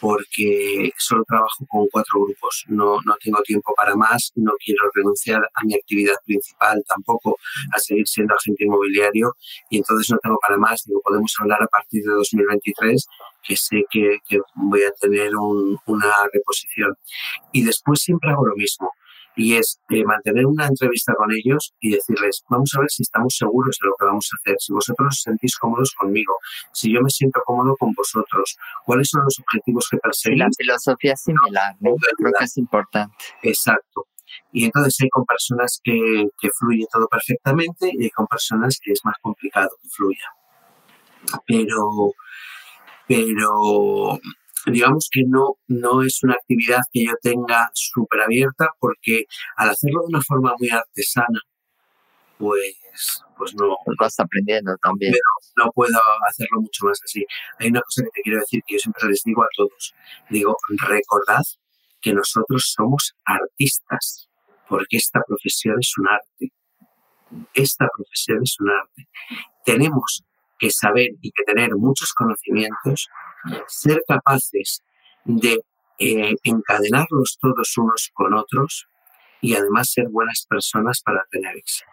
porque solo trabajo con cuatro grupos, no, no tengo tiempo para más, no quiero renunciar a mi actividad principal tampoco, a seguir siendo agente inmobiliario y entonces no tengo para más, digo, podemos hablar a partir de 2023, que sé que, que voy a tener una reposición. Y después siempre hago lo mismo, y es eh, mantener una entrevista con ellos y decirles, vamos a ver si estamos seguros de lo que vamos a hacer, si vosotros os sentís cómodos conmigo, si yo me siento cómodo con vosotros, cuáles son los objetivos que perseguís. la filosofía es similar, ¿no? creo que es importante. Exacto. Y entonces hay con personas que, que fluye todo perfectamente y hay con personas que es más complicado que fluya. Pero, pero digamos que no, no es una actividad que yo tenga súper abierta porque al hacerlo de una forma muy artesana, pues, pues no. Pues vas aprendiendo también. No, puedo hacerlo mucho más así. Hay una cosa que te quiero decir que yo siempre les digo a todos. Digo, recordad que nosotros somos artistas, porque esta profesión es un arte. Esta profesión es un arte. Tenemos que saber y que tener muchos conocimientos, ser capaces de eh, encadenarlos todos unos con otros y además ser buenas personas para tener éxito.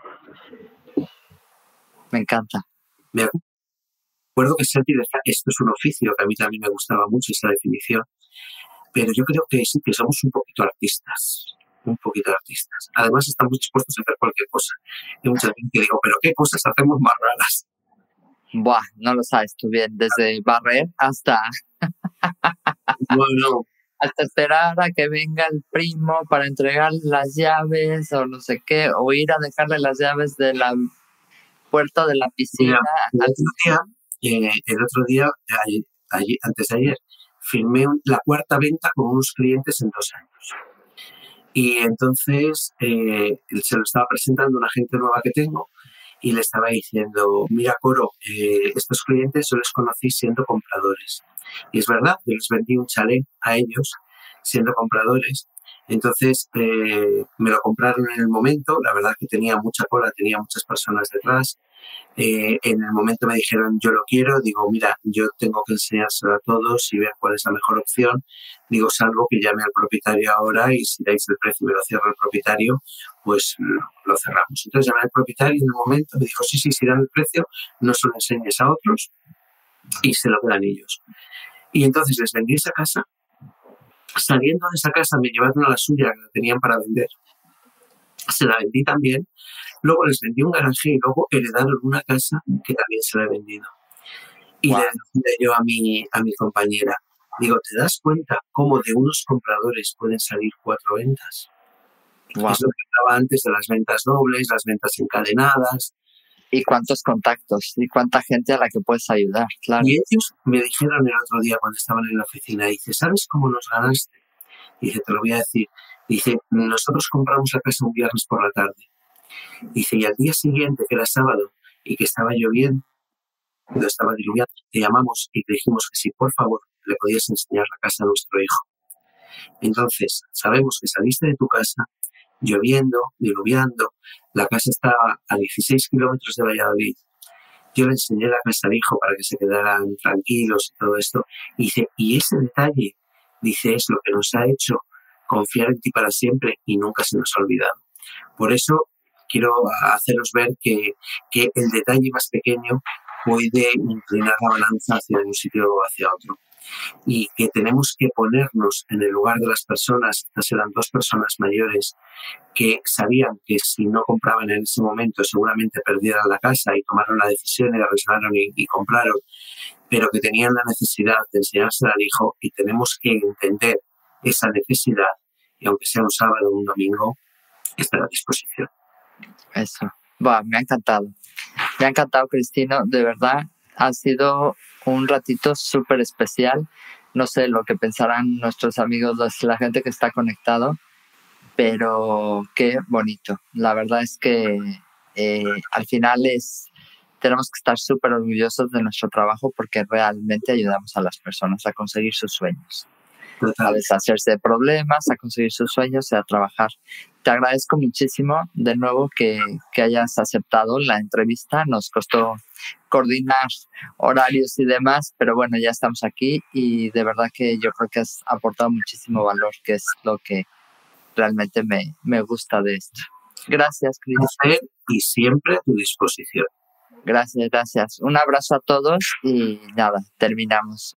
Me encanta. Me acuerdo que sentir esto es un oficio que a mí también me gustaba mucho esa definición, pero yo creo que sí que somos un poquito artistas, un poquito artistas. Además estamos dispuestos a hacer cualquier cosa. Hay mucha gente que digo, pero ¿qué cosas hacemos más raras? Buah, no lo sabes tú bien, desde barrer hasta... *laughs* bueno. Hasta esperar a que venga el primo para entregar las llaves o no sé qué, o ir a dejarle las llaves de la puerta de la piscina. el, otro día, eh, el otro día, antes de ayer, firmé la cuarta venta con unos clientes en dos años. Y entonces eh, se lo estaba presentando una gente nueva que tengo y le estaba diciendo, mira Coro, eh, estos clientes yo les conocí siendo compradores. Y es verdad, yo les vendí un chalet a ellos siendo compradores. Entonces eh, me lo compraron en el momento, la verdad que tenía mucha cola, tenía muchas personas detrás eh, en el momento me dijeron, yo lo quiero, digo, mira, yo tengo que enseñárselo a todos y ver cuál es la mejor opción. Digo, salvo que llame al propietario ahora y si dais el precio y me lo cierra el propietario, pues lo, cerramos. Entonces llamé al propietario y en el momento me dijo, sí, sí, si dan el precio, no se lo enseñes a otros y se lo dan ellos. Y entonces les vendí esa casa. Saliendo de esa casa me llevaron a la suya que la tenían para vender. Se la vendí también Luego les vendí un garaje y luego heredaron una casa que también se la he vendido. Y le decía yo a mi, a mi compañera, digo, ¿te das cuenta cómo de unos compradores pueden salir cuatro ventas? Wow. Eso que estaba antes de las ventas dobles, las ventas encadenadas. Y cuántos contactos y cuánta gente a la que puedes ayudar, claro. Y ellos me dijeron el otro día cuando estaban en la oficina, dice, ¿sabes cómo nos ganaste? Dice, te lo voy a decir. Dice, nosotros compramos la casa un viernes por la tarde. Dice, y al día siguiente, que era sábado y que estaba lloviendo, estaba diluviando, te llamamos y te dijimos que si por favor le podías enseñar la casa a nuestro hijo. Entonces, sabemos que saliste de tu casa lloviendo, diluviando, la casa estaba a 16 kilómetros de Valladolid. Yo le enseñé la casa al hijo para que se quedaran tranquilos y todo esto. Y dice, y ese detalle, dice, es lo que nos ha hecho confiar en ti para siempre y nunca se nos ha olvidado. Por eso quiero haceros ver que, que el detalle más pequeño puede inclinar la balanza hacia un sitio o hacia otro y que tenemos que ponernos en el lugar de las personas, estas eran dos personas mayores que sabían que si no compraban en ese momento seguramente perdieran la casa y tomaron la decisión y arriesgaron y, y compraron, pero que tenían la necesidad de enseñársela al hijo y tenemos que entender esa necesidad y aunque sea un sábado o un domingo, estar a disposición. Eso, me ha encantado. Me ha encantado, Cristino, de verdad ha sido un ratito súper especial. No sé lo que pensarán nuestros amigos, la gente que está conectado, pero qué bonito. La verdad es que eh, al final es, tenemos que estar súper orgullosos de nuestro trabajo porque realmente ayudamos a las personas a conseguir sus sueños a deshacerse de problemas, a conseguir sus sueños y a trabajar. Te agradezco muchísimo de nuevo que, que hayas aceptado la entrevista. Nos costó coordinar horarios y demás, pero bueno, ya estamos aquí y de verdad que yo creo que has aportado muchísimo valor, que es lo que realmente me, me gusta de esto. Gracias, Cris. Y siempre a tu disposición. Gracias, gracias. Un abrazo a todos y nada, terminamos.